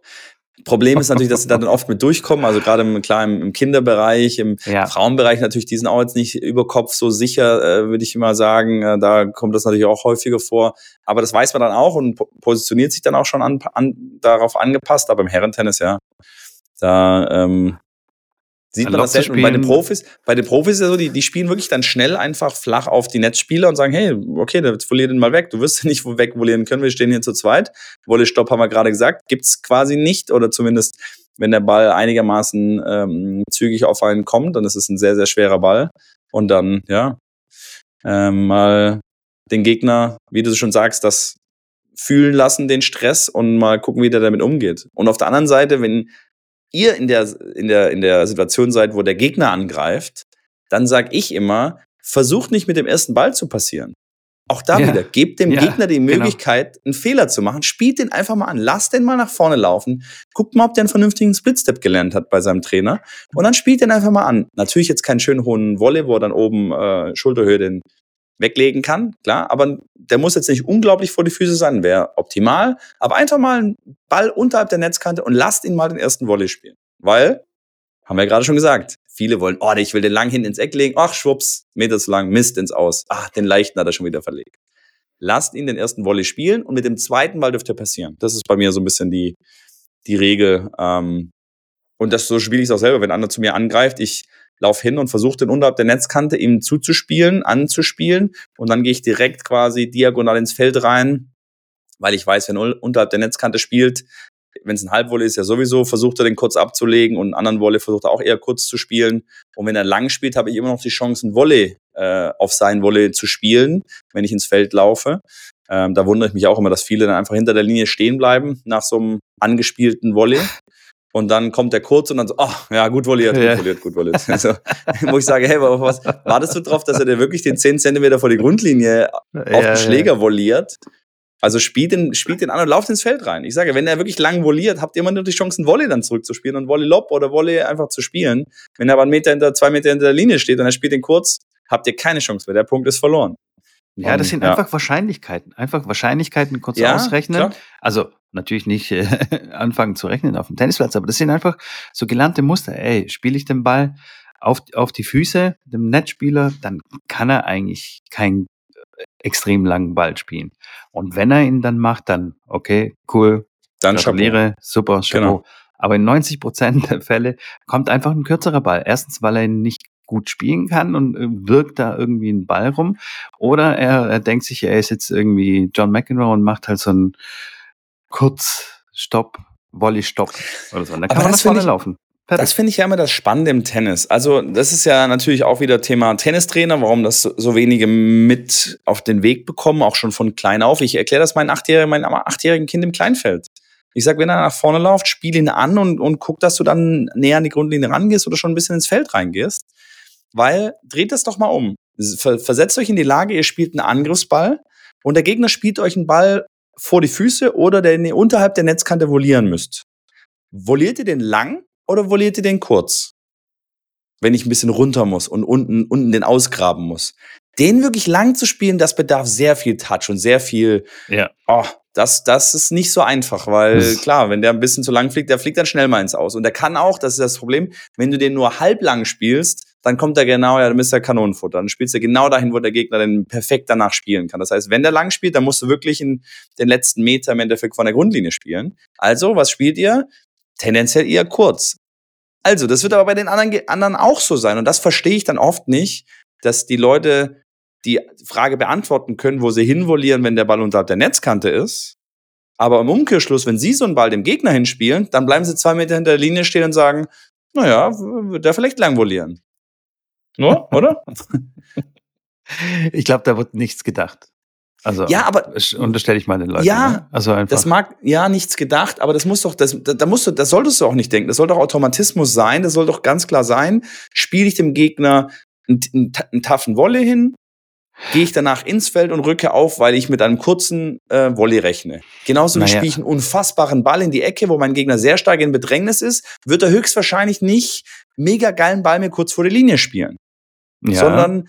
Problem ist natürlich, dass sie da dann oft mit durchkommen, also gerade im, klar im, im Kinderbereich, im Ja. Frauenbereich natürlich, die sind auch jetzt nicht über Kopf so sicher, äh, würde ich immer sagen. Äh, da kommt das natürlich auch häufiger vor. Aber das weiß man dann auch und po- positioniert sich dann auch schon an, an, darauf angepasst. Aber im Herrentennis, ja, da ähm, sieht man das selten. Und bei den Profis, bei den Profis ist ja so, die, die spielen wirklich dann schnell einfach flach auf die Netzspieler und sagen, hey, okay, jetzt verlier den mal weg. Du wirst ja nicht wegvolieren können, wir stehen hier zu zweit. Wolle-Stopp haben wir gerade gesagt, gibt's quasi nicht oder zumindest wenn der Ball einigermaßen ähm, zügig auf einen kommt, dann ist es ein sehr, sehr schwerer Ball. Und dann, ja, ähm, mal den Gegner, wie du schon sagst, das fühlen lassen, den Stress und mal gucken, wie der damit umgeht. Und auf der anderen Seite, wenn ihr in der, in der, in der Situation seid, wo der Gegner angreift, dann sag ich immer, versucht nicht mit dem ersten Ball zu passieren. Auch da Ja. wieder, gebt dem Ja, Gegner die genau. Möglichkeit, einen Fehler zu machen. Spielt den einfach mal an. Lasst den mal nach vorne laufen. Guckt mal, ob der einen vernünftigen Splitstep gelernt hat bei seinem Trainer. Und dann spielt den einfach mal an. Natürlich jetzt keinen schönen hohen Volley, wo er dann oben äh, Schulterhöhe den weglegen kann, klar, aber der muss jetzt nicht unglaublich vor die Füße sein, wäre optimal, aber einfach mal einen Ball unterhalb der Netzkante und lasst ihn mal den ersten Volley spielen. Weil, haben wir ja gerade schon gesagt, viele wollen, oh, ich will den lang hin ins Eck legen, ach, schwupps, Meter zu lang, Mist ins Aus, ach, den leichten hat er schon wieder verlegt. Lasst ihn den ersten Volley spielen und mit dem zweiten Ball dürfte er passieren. Das ist bei mir so ein bisschen die, die Regel. Ähm, und das so spiele ich es auch selber, wenn einer zu mir angreift, ich laufe hin und versuche den unterhalb der Netzkante ihm zuzuspielen, anzuspielen und dann gehe ich direkt quasi diagonal ins Feld rein, weil ich weiß, wenn er unterhalb der Netzkante spielt, wenn es ein Halbwolle ist, ja sowieso, versucht er den kurz abzulegen und einen anderen Wolle versucht er auch eher kurz zu spielen. Und wenn er lang spielt, habe ich immer noch die Chance, einen Volley äh, auf sein Volley zu spielen, wenn ich ins Feld laufe. Ähm, da wundere ich mich auch immer, dass viele dann einfach hinter der Linie stehen bleiben nach so einem angespielten Volley. Und dann kommt der kurz und dann so, ach, ja, gut volliert, gut Ja. volliert, gut volliert. Also, wo ich sage, hey, was, wartest du drauf, dass er dir wirklich den 10 Zentimeter vor die Grundlinie auf den Schläger volliert? Also spielt den, spielt den an und lauft ins Feld rein. Ich sage, wenn er wirklich lang volliert, habt ihr immer nur die Chance, einen Volley dann zurückzuspielen und Volley-Lob oder Volley einfach zu spielen. Wenn er aber einen Meter hinter, zwei Meter hinter der Linie steht und er spielt den kurz, habt ihr keine Chance mehr. Der Punkt ist verloren. Ja, das sind ja. einfach Wahrscheinlichkeiten. Einfach Wahrscheinlichkeiten kurz Ja, ausrechnen. klar. Also natürlich nicht äh, anfangen zu rechnen auf dem Tennisplatz, aber das sind einfach so gelernte Muster. Ey, spiele ich den Ball auf, auf die Füße dem Netzspieler, dann kann er eigentlich keinen äh, extrem langen Ball spielen. Und wenn er ihn dann macht, dann okay, cool, Dann Chapeau. gratuliere, super, Chapeau. Genau. Aber in 90 Prozent der Fälle kommt einfach ein kürzerer Ball. Erstens, weil er ihn nicht gut spielen kann und äh, wirkt da irgendwie ein Ball rum. Oder er, er denkt sich, er ist jetzt irgendwie John McEnroe und macht halt so einen Kurzstopp, Volley-Stopp oder so. Und dann kann Aber man das nach vorne laufen. Das finde ich ja immer das Spannende im Tennis. Also, das ist ja natürlich auch wieder Thema Tennistrainer, warum das so- wenige mit auf den Weg bekommen, auch schon von klein auf. Ich erkläre das meinem achtjährigen, meinem achtjährigen Kind im Kleinfeld. Ich sage, wenn er nach vorne läuft, spiel ihn an und, und guck, dass du dann näher an die Grundlinie rangehst oder schon ein bisschen ins Feld reingehst. Weil, dreht das doch mal um. Ver- Versetzt euch in die Lage, ihr spielt einen Angriffsball und der Gegner spielt euch einen Ball vor die Füße oder den ihr unterhalb der Netzkante volieren müsst. Voliert ihr den lang oder voliert ihr den kurz? Wenn ich ein bisschen runter muss und unten, unten den ausgraben muss. Den wirklich lang zu spielen, das bedarf sehr viel Touch und sehr viel, Ja. oh, Das, das ist nicht so einfach, weil klar, wenn der ein bisschen zu lang fliegt, der fliegt dann schnell mal ins Aus. Und der kann auch, das ist das Problem, wenn du den nur halblang spielst, dann kommt er genau, ja, dann ist er Kanonenfutter. Dann spielst du genau dahin, wo der Gegner dann perfekt danach spielen kann. Das heißt, wenn der lang spielt, dann musst du wirklich in den letzten Meter im Endeffekt von der Grundlinie spielen. Also, was spielt ihr? Tendenziell eher kurz. Also, das wird aber bei den anderen, anderen auch so sein. Und das verstehe ich dann oft nicht, dass die Leute die Frage beantworten können, wo sie hinvolieren, wenn der Ball unterhalb der Netzkante ist. Aber im Umkehrschluss, wenn sie so einen Ball dem Gegner hinspielen, dann bleiben sie zwei Meter hinter der Linie stehen und sagen, naja, wird der vielleicht lang volieren. No, oder? ich glaube, da wird nichts gedacht. Also, ja, aber unterstelle ich mal den Leuten. Ja, ne? also einfach. das mag ja nichts gedacht, aber das muss doch, das, da, da musst du, das solltest du auch nicht denken. Das soll doch Automatismus sein. Das soll doch ganz klar sein. Spiele ich dem Gegner einen, einen, einen taffen Wolle hin, gehe ich danach ins Feld und rücke auf, weil ich mit einem kurzen äh, Volley rechne. Genauso naja. wie spiele ich einen unfassbaren Ball in die Ecke, wo mein Gegner sehr stark in Bedrängnis ist, wird er höchstwahrscheinlich nicht mega geilen Ball mir kurz vor der Linie spielen ja. sondern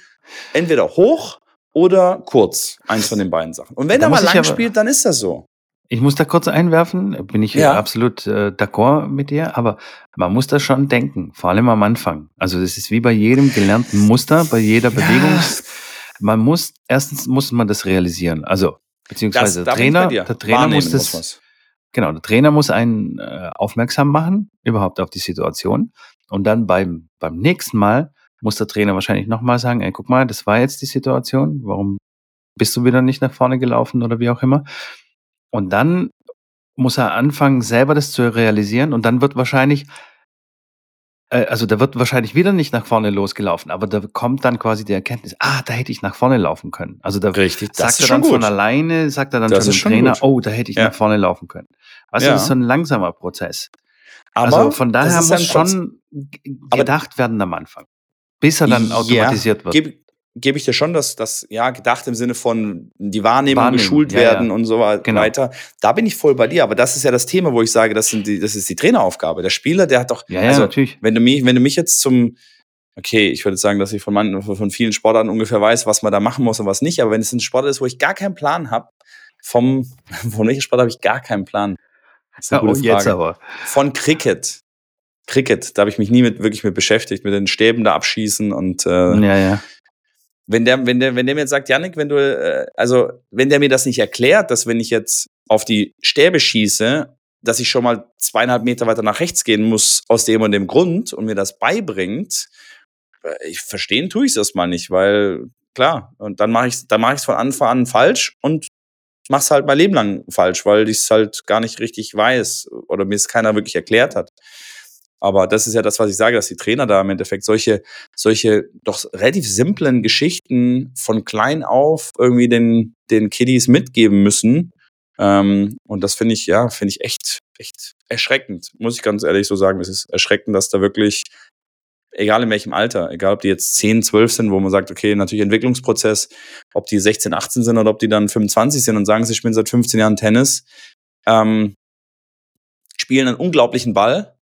entweder hoch oder kurz. Eins von den beiden Sachen. Und wenn er mal lang spielt, dann ist das so. Ich muss da kurz einwerfen, bin ich ja. absolut äh, d'accord mit dir, aber man muss da schon denken, vor allem am Anfang. Also das ist wie bei jedem gelernten Muster, bei jeder Bewegung. Ja. Man muss, erstens muss man das realisieren. Also, beziehungsweise das, der Trainer, der Trainer muss das, muss genau, der Trainer muss einen äh, aufmerksam machen, überhaupt auf die Situation. Und dann beim, beim nächsten Mal muss der Trainer wahrscheinlich nochmal sagen, ey, guck mal, das war jetzt die Situation, warum bist du wieder nicht nach vorne gelaufen oder wie auch immer. Und dann muss er anfangen, selber das zu realisieren und dann wird wahrscheinlich, äh, also da wird wahrscheinlich wieder nicht nach vorne losgelaufen, aber da kommt dann quasi die Erkenntnis, ah, da hätte ich nach vorne laufen können. Also da Richtig, sagt er dann gut. von alleine, sagt er dann das schon dem Trainer, gut. oh, da hätte ich ja. nach vorne laufen können. Also ja. das ist so ein langsamer Prozess. Aber also von daher muss schon gedacht werden am Anfang. Bis er dann automatisiert wird. Gebe geb ich dir schon, dass das, ja, gedacht im Sinne von die Wahrnehmung, Wahrnehmen, geschult ja, werden ja. und so genau. weiter. Da bin ich voll bei dir, aber das ist ja das Thema, wo ich sage, das, sind die, das ist die Traineraufgabe. Der Spieler, der hat doch, ja, also, natürlich. Wenn du mich, wenn du mich jetzt zum, okay, ich würde sagen, dass ich von, man, von vielen Sportarten ungefähr weiß, was man da machen muss und was nicht, aber wenn es ein Sport ist, wo ich gar keinen Plan habe, vom, von welchem Sport habe ich gar keinen Plan? Das ist eine ja, gute Frage. Jetzt aber. Von Cricket. Cricket, da habe ich mich nie mit wirklich mit beschäftigt, mit den Stäben da abschießen und äh, ja, ja. Wenn der, wenn der, wenn der mir jetzt sagt, Janik, wenn du, äh, also wenn der mir das nicht erklärt, dass wenn ich jetzt auf die Stäbe schieße, dass ich schon mal zweieinhalb Meter weiter nach rechts gehen muss aus dem und dem Grund und mir das beibringt, äh, ich verstehen tue ich es erstmal nicht, weil klar, und dann mache ich dann mache ich es von Anfang an falsch und mach's halt mein Leben lang falsch, weil ich es halt gar nicht richtig weiß oder mir es keiner wirklich erklärt hat. Aber das ist ja das, was ich sage, dass die Trainer da im Endeffekt solche, solche doch relativ simplen Geschichten von klein auf irgendwie den, den Kiddies mitgeben müssen. Ähm, und das finde ich, ja, finde ich echt, echt erschreckend. Muss ich ganz ehrlich so sagen. Es ist erschreckend, dass da wirklich, egal in welchem Alter, egal ob die jetzt 10, 12 sind, wo man sagt, okay, natürlich Entwicklungsprozess, ob die 16, 18 sind oder ob die dann 25 sind und sagen, sie spielen seit 15 Jahren Tennis, ähm, spielen einen unglaublichen Ball,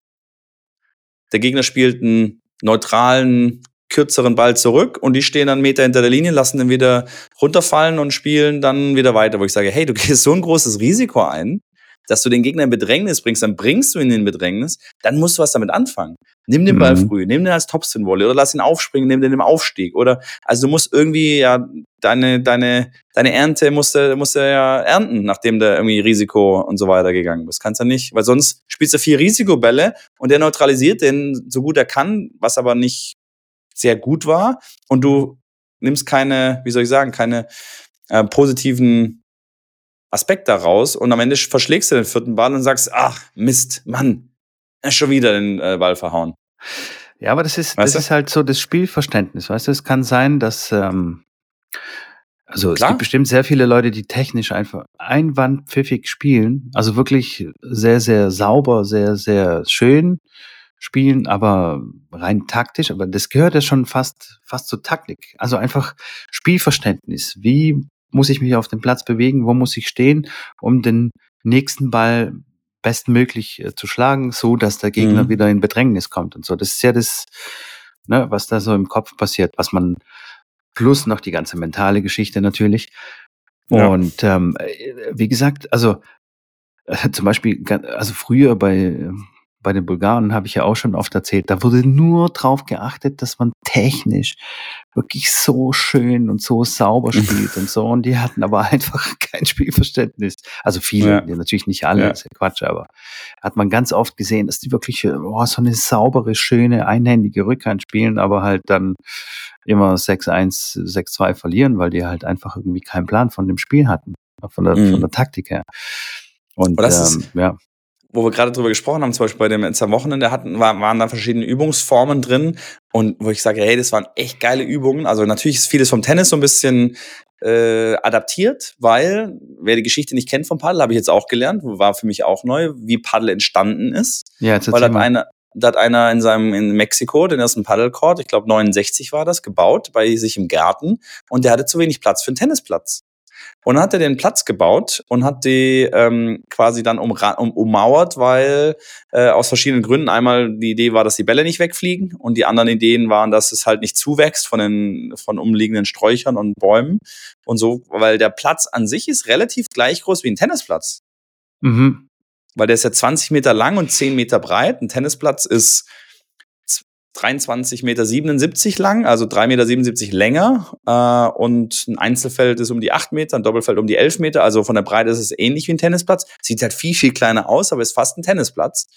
der Gegner spielt einen neutralen, kürzeren Ball zurück und die stehen dann Meter hinter der Linie, lassen den wieder runterfallen und spielen dann wieder weiter, wo ich sage, hey, du gehst so ein großes Risiko ein, dass du den Gegner in Bedrängnis bringst, dann bringst du ihn in Bedrängnis, dann musst du was damit anfangen. Nimm den Ball mhm. früh, nimm den als Topspin-Volley oder lass ihn aufspringen, nimm den im Aufstieg oder, also du musst irgendwie ja deine, deine, deine Ernte musst du, musst du ja ernten, nachdem du irgendwie Risiko und so weiter gegangen bist. Kannst du nicht, weil sonst spielst du vier Risikobälle und der neutralisiert den so gut er kann, was aber nicht sehr gut war und du nimmst keine, wie soll ich sagen, keine äh, positiven Aspekt daraus und am Ende verschlägst du den vierten Ball und sagst, ach, Mist, Mann, schon wieder den äh, Ball verhauen. Ja, aber das ist, das ist halt so das Spielverständnis, weißt du? Es kann sein, dass, ähm, also Klar. es gibt bestimmt sehr viele Leute, die technisch einfach einwandpfiffig spielen, also wirklich sehr, sehr sauber, sehr, sehr schön spielen, aber rein taktisch, aber das gehört ja schon fast, fast zur Taktik. Also einfach Spielverständnis. Wie muss ich mich auf dem Platz bewegen, wo muss ich stehen, um den nächsten Ball bestmöglich äh, zu schlagen, so dass der Gegner mhm. wieder in Bedrängnis kommt und so. Das ist ja das, ne, was da so im Kopf passiert, was man plus noch die ganze mentale Geschichte natürlich. Ja. Und ähm, äh, wie gesagt, also äh, zum Beispiel, also früher bei, bei den Bulgaren habe ich ja auch schon oft erzählt, da wurde nur drauf geachtet, dass man technisch wirklich so schön und so sauber spielt und so. Und die hatten aber einfach kein Spielverständnis. Also viele, Ja. natürlich nicht alle, Ja. ist ja Quatsch, aber hat man ganz oft gesehen, dass die wirklich äh, oh, so eine saubere, schöne, einhändige Rückhand spielen, aber halt dann immer 6-1, 6-2 verlieren, weil die halt einfach irgendwie keinen Plan von dem Spiel hatten, von der, Mhm. von der Taktik her. Und Aber das ähm, ist- ja, wo wir gerade drüber gesprochen haben, zum Beispiel bei dem jetzt am Wochenende hatten, war, waren da verschiedene Übungsformen drin und wo ich sage, hey, das waren echt geile Übungen. Also natürlich ist vieles vom Tennis so ein bisschen äh, adaptiert, weil wer die Geschichte nicht kennt vom Paddel, habe ich jetzt auch gelernt, war für mich auch neu, wie Paddel entstanden ist. ja, jetzt Weil hat einer, da hat einer in seinem in Mexiko den ersten Paddlecourt, ich glaube 69 war das, gebaut bei sich im Garten und der hatte zu wenig Platz für einen Tennisplatz. Und dann hat er den Platz gebaut und hat die ähm, quasi dann umra- um, ummauert, weil äh, aus verschiedenen Gründen einmal die Idee war, dass die Bälle nicht wegfliegen und die anderen Ideen waren, dass es halt nicht zuwächst von den von umliegenden Sträuchern und Bäumen und so, weil der Platz an sich ist relativ gleich groß wie ein Tennisplatz Mhm. weil der ist ja 20 Meter lang und 10 Meter breit. Ein Tennisplatz ist 23,77 Meter lang, also 3,77 Meter länger. Äh, und ein Einzelfeld ist um die 8 Meter, ein Doppelfeld um die 11 Meter. Also von der Breite ist es ähnlich wie ein Tennisplatz. Sieht halt viel, viel kleiner aus, aber ist fast ein Tennisplatz.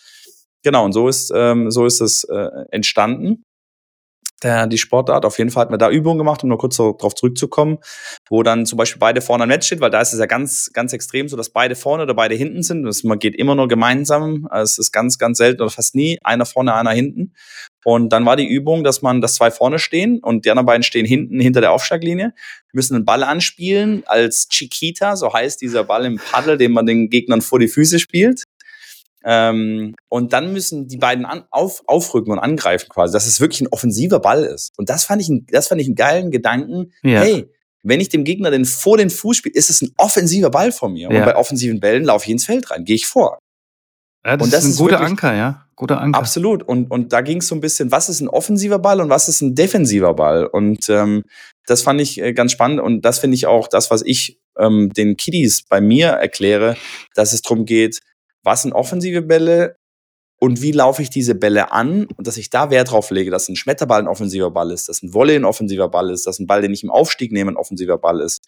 Genau, und so ist, ähm, so ist es äh, entstanden. Der, die Sportart. Auf jeden Fall hat man da Übungen gemacht, um nur kurz so drauf zurückzukommen, wo dann zum Beispiel beide vorne am Netz steht, weil da ist es ja ganz, ganz extrem so, dass beide vorne oder beide hinten sind. Das, man geht immer nur gemeinsam. Es ist ganz, ganz selten oder fast nie einer vorne, einer hinten. Und dann war die Übung, dass man, dass zwei vorne stehen und die anderen beiden stehen hinten hinter der Aufschlaglinie, müssen einen Ball anspielen als Chiquita, so heißt dieser Ball im Paddel, den man den Gegnern vor die Füße spielt. Ähm, und dann müssen die beiden an, auf, aufrücken und angreifen quasi, dass es wirklich ein offensiver Ball ist. Und das fand ich, ein, das fand ich einen geilen Gedanken. Ja. Hey, wenn ich dem Gegner den vor den Fuß spiele, ist es ein offensiver Ball von mir. Ja. Und bei offensiven Bällen laufe ich ins Feld rein, gehe ich vor. Ja, das, Und das ist ein ist guter wirklich- Anker, ja. Guter Anker. Absolut. Und, und da ging es so ein bisschen, was ist ein offensiver Ball und was ist ein defensiver Ball? Und ähm, das fand ich äh, ganz spannend. Und das finde ich auch das, was ich ähm, den Kiddies bei mir erkläre, dass es darum geht, was sind offensive Bälle und wie laufe ich diese Bälle an und dass ich da Wert drauf lege, dass ein Schmetterball ein offensiver Ball ist, dass ein Volley ein offensiver Ball ist, dass ein Ball, den ich im Aufstieg nehme, ein offensiver Ball ist.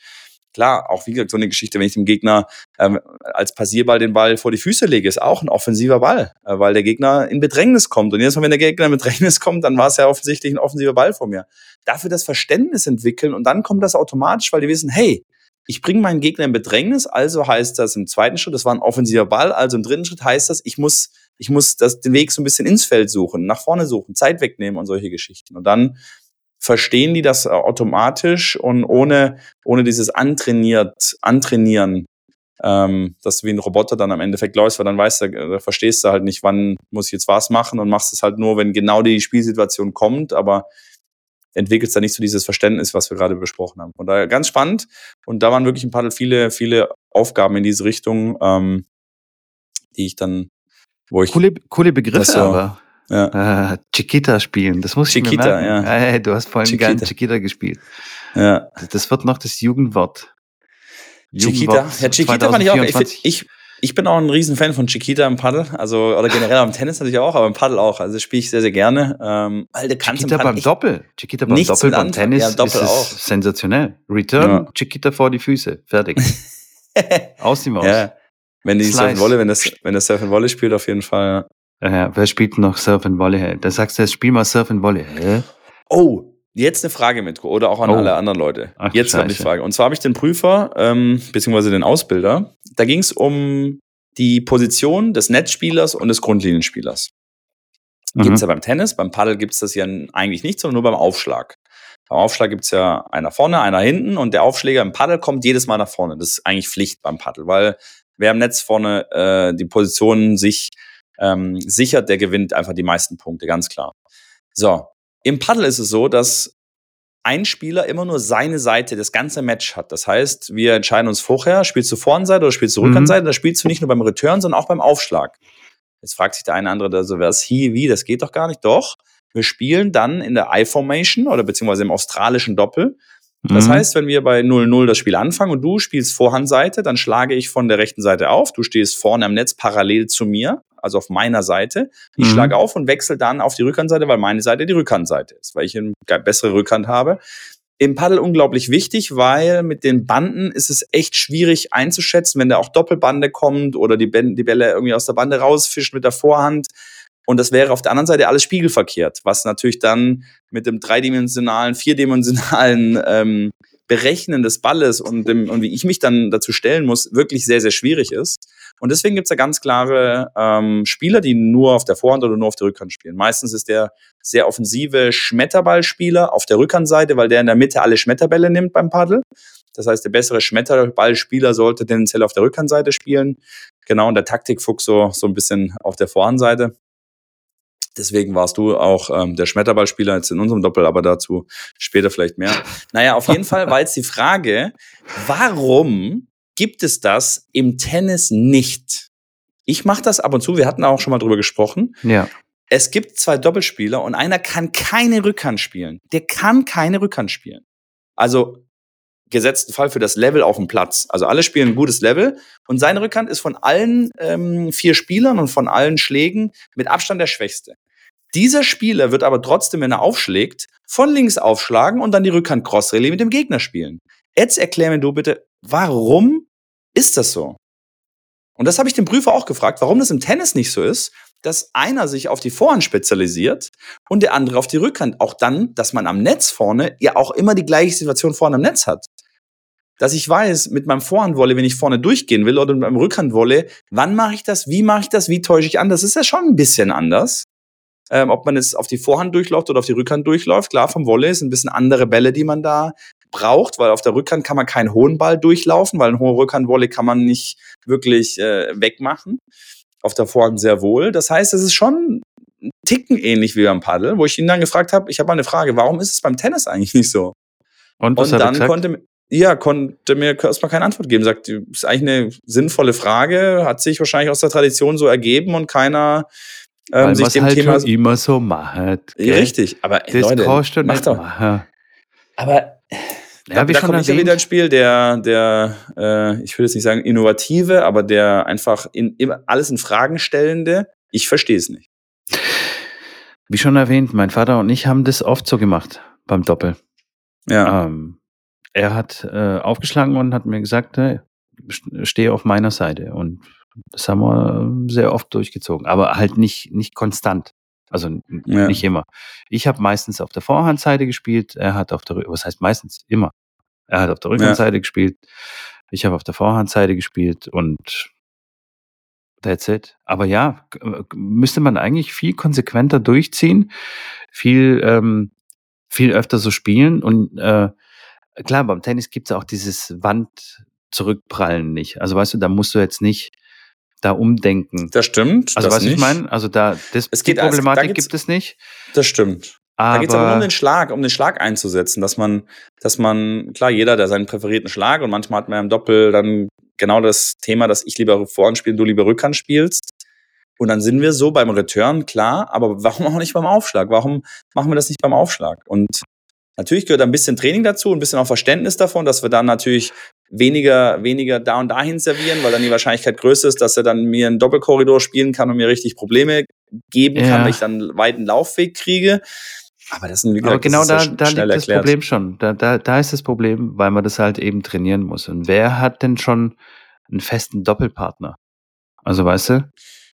Klar, auch wie gesagt, so eine Geschichte, wenn ich dem Gegner ähm, als Passierball den Ball vor die Füße lege, ist auch ein offensiver Ball, äh, weil der Gegner in Bedrängnis kommt. Und jedes Mal, wenn der Gegner in Bedrängnis kommt, dann war es ja offensichtlich ein offensiver Ball vor mir. Dafür das Verständnis entwickeln und dann kommt das automatisch, weil die wissen, hey, ich bringe meinen Gegner in Bedrängnis, also heißt das im zweiten Schritt, das war ein offensiver Ball, also im dritten Schritt heißt das, ich muss, ich muss das, den Weg so ein bisschen ins Feld suchen, nach vorne suchen, Zeit wegnehmen und solche Geschichten. Und dann verstehen die das äh, automatisch und ohne, ohne dieses antrainiert, antrainieren, ähm, dass du wie ein Roboter dann am Endeffekt läufst, weil dann weißt du, da verstehst du halt nicht, wann muss ich jetzt was machen und machst es halt nur, wenn genau die Spielsituation kommt, aber entwickelst da nicht so dieses Verständnis, was wir gerade besprochen haben. Von daher ganz spannend. Und da waren wirklich ein paar viele, viele Aufgaben in diese Richtung, ähm, die ich dann, wo ich, Coole, coole Begriffe, so- aber. Ja, Äh, Chiquita spielen, das muss ich Chiquita, mir merken. ja. Hey, du hast vorhin Chiquita. gern Chiquita gespielt. ja. Das wird noch das Jugendwort. Chiquita. Jugendwort Ja, Chiquita fand ich auch. Ich, 2024. ich, ich bin auch ein Riesenfan von Chiquita im Paddel. Also, oder generell am Tennis natürlich auch, aber im Paddel auch. Also spiele ich sehr, sehr gerne. Ähm, du kannst Chiquita beim Doppel. Chiquita beim Doppel, beim. Tennis Ja, Doppel ist auch. sensationell. Return, Ja. Chiquita vor die Füße. Fertig. Aus die Maus. ja. Wenn die Slice. Surf Wolle, wenn das, wenn das Surf Wolle spielt, auf jeden Fall. Äh, wer spielt noch Surf and Volley? Da sagst du, jetzt spiel mal Surf and Volley. Hä? Oh, jetzt eine Frage mit oder auch an Oh. alle anderen Leute. Ach, jetzt habe ich eine Frage. Und zwar habe ich den Prüfer, ähm, beziehungsweise den Ausbilder. Da ging es um die Position des Netzspielers und des Grundlinienspielers. Mhm. Gibt's ja beim Tennis, beim Paddel gibt's das ja eigentlich nicht, sondern nur beim Aufschlag. Beim Aufschlag gibt's ja einer vorne, einer hinten und der Aufschläger im Paddel kommt jedes Mal nach vorne. Das ist eigentlich Pflicht beim Paddel, weil wer am Netz vorne äh, die Positionen sich ähm, sichert, der gewinnt einfach die meisten Punkte, ganz klar. So, im Paddel ist es so, dass ein Spieler immer nur seine Seite das ganze Match hat. Das heißt, wir entscheiden uns vorher, spielst du Vorhandseite oder spielst du Mhm. Rückhandseite, da spielst du nicht nur beim Return, sondern auch beim Aufschlag. Jetzt fragt sich der eine andere, so was hier, wie, das geht doch gar nicht. Doch, wir spielen dann in der I-Formation oder beziehungsweise im australischen Doppel. Das Mhm. heißt, wenn wir bei 0-0 das Spiel anfangen und du spielst Vorhandseite, dann schlage ich von der rechten Seite auf. Du stehst vorne am Netz parallel zu mir, also auf meiner Seite. Ich Mhm. schlage auf und wechsle dann auf die Rückhandseite, weil meine Seite die Rückhandseite ist, weil ich eine bessere Rückhand habe. Im Paddel unglaublich wichtig, weil mit den Banden ist es echt schwierig einzuschätzen, wenn da auch Doppelbande kommt oder die, Bän- die Bälle irgendwie aus der Bande rausfischt mit der Vorhand. Und das wäre auf der anderen Seite alles spiegelverkehrt, was natürlich dann mit dem dreidimensionalen, vierdimensionalen ähm, Berechnen des Balles und, dem, und wie ich mich dann dazu stellen muss, wirklich sehr, sehr schwierig ist. Und deswegen gibt's da ganz klare ähm, Spieler, die nur auf der Vorhand oder nur auf der Rückhand spielen. Meistens ist der sehr offensive Schmetterballspieler auf der Rückhandseite, weil der in der Mitte alle Schmetterbälle nimmt beim Paddel. Das heißt, der bessere Schmetterballspieler sollte tendenziell auf der Rückhandseite spielen. Genau, und der Taktikfuchs so, so ein bisschen auf der Vorhandseite. Deswegen warst du auch ähm, der Schmetterballspieler jetzt in unserem Doppel, aber dazu später vielleicht mehr. Naja, auf jeden Fall war jetzt die Frage, warum gibt es das im Tennis nicht? Ich mache das ab und zu, wir hatten auch schon mal drüber gesprochen. Ja. Es gibt zwei Doppelspieler und einer kann keine Rückhand spielen. Der kann keine Rückhand spielen. Also gesetzten Fall für das Level auf dem Platz. Also alle spielen ein gutes Level und seine Rückhand ist von allen ähm, vier Spielern und von allen Schlägen mit Abstand der schwächste. Dieser Spieler wird aber trotzdem, wenn er aufschlägt, von links aufschlagen und dann die Rückhand Crossrelais mit dem Gegner spielen. Jetzt erklär mir du bitte, warum ist das so? Und das habe ich dem Prüfer auch gefragt, warum das im Tennis nicht so ist, dass einer sich auf die Vorhand spezialisiert und der andere auf die Rückhand. Auch dann, dass man am Netz vorne ja auch immer die gleiche Situation vorne am Netz hat. Dass ich weiß, mit meinem Vorhandwolle, wenn ich vorne durchgehen will oder mit meinem Rückhandwolle, wann mache ich das, wie mache ich das, wie täusche ich an, das ist ja schon ein bisschen anders. Ähm, ob man jetzt auf die Vorhand durchläuft oder auf die Rückhand durchläuft. Klar, vom Volley sind ein bisschen andere Bälle, die man da braucht, weil auf der Rückhand kann man keinen hohen Ball durchlaufen, weil ein hoher Rückhandvolley kann man nicht wirklich äh, wegmachen. Auf der Vorhand sehr wohl. Das heißt, es ist schon ein Ticken ähnlich wie beim Paddel, wo ich ihn dann gefragt habe, ich habe mal eine Frage, warum ist es beim Tennis eigentlich nicht so? Und was Und dann konnte, ja, konnte mir erstmal keine Antwort geben. Sagt, ist eigentlich eine sinnvolle Frage, hat sich wahrscheinlich aus der Tradition so ergeben und keiner ähm, Weil sich dem halt Thema. immer so macht. gell? Richtig, aber ey, Das Leute, brauchst du nicht doch. machen. Aber Ja, da ich ja wieder ins Spiel, der, der, äh, ich will jetzt nicht sagen innovative, aber der einfach in, alles in Fragen stellende. Ich verstehe es nicht. Wie schon erwähnt, mein Vater und ich haben das oft so gemacht beim Doppel. Ja, Ähm, er hat äh, aufgeschlagen und hat mir gesagt, hey, stehe auf meiner Seite. Und das haben wir sehr oft durchgezogen, aber halt nicht, nicht konstant. Also Ja. nicht immer. Ich habe meistens auf der Vorhandseite gespielt, er hat auf der, was heißt meistens? Immer. Er hat auf der Rückhandseite gespielt, ich habe auf der Vorhandseite gespielt und that's it. Aber ja, äh, müsste man eigentlich viel konsequenter durchziehen, viel, ähm, viel öfter so spielen und äh, klar, beim Tennis gibt's auch dieses Wand zurückprallen nicht. Also weißt du, da musst du jetzt nicht da umdenken. das stimmt. also das weißt du, ich nicht. meine, also da das, Es die geht da Problematik geht's- gibt es nicht. Das stimmt. Da Aber, geht es aber nur um den Schlag, um den Schlag einzusetzen, dass man, dass man, klar, jeder, der seinen präferierten Schlag und manchmal hat man im Doppel dann genau das Thema, dass ich lieber Vorhand spiele, du lieber Rückhand spielst. Und dann sind wir so beim Return, klar, aber warum auch nicht beim Aufschlag? Warum machen wir das nicht beim Aufschlag? Und natürlich gehört ein bisschen Training dazu, ein bisschen auch Verständnis davon, dass wir dann natürlich weniger, weniger da und dahin servieren, weil dann die Wahrscheinlichkeit größer ist, dass er dann mir einen Doppelkorridor spielen kann und mir richtig Probleme geben Ja. kann, weil ich dann einen weiten Laufweg kriege. Aber das sind, wie aber genau das ist da, da liegt das erklärt. Problem schon. Da, da, da ist das Problem, weil man das halt eben trainieren muss. Und wer hat denn schon einen festen Doppelpartner? Also weißt du,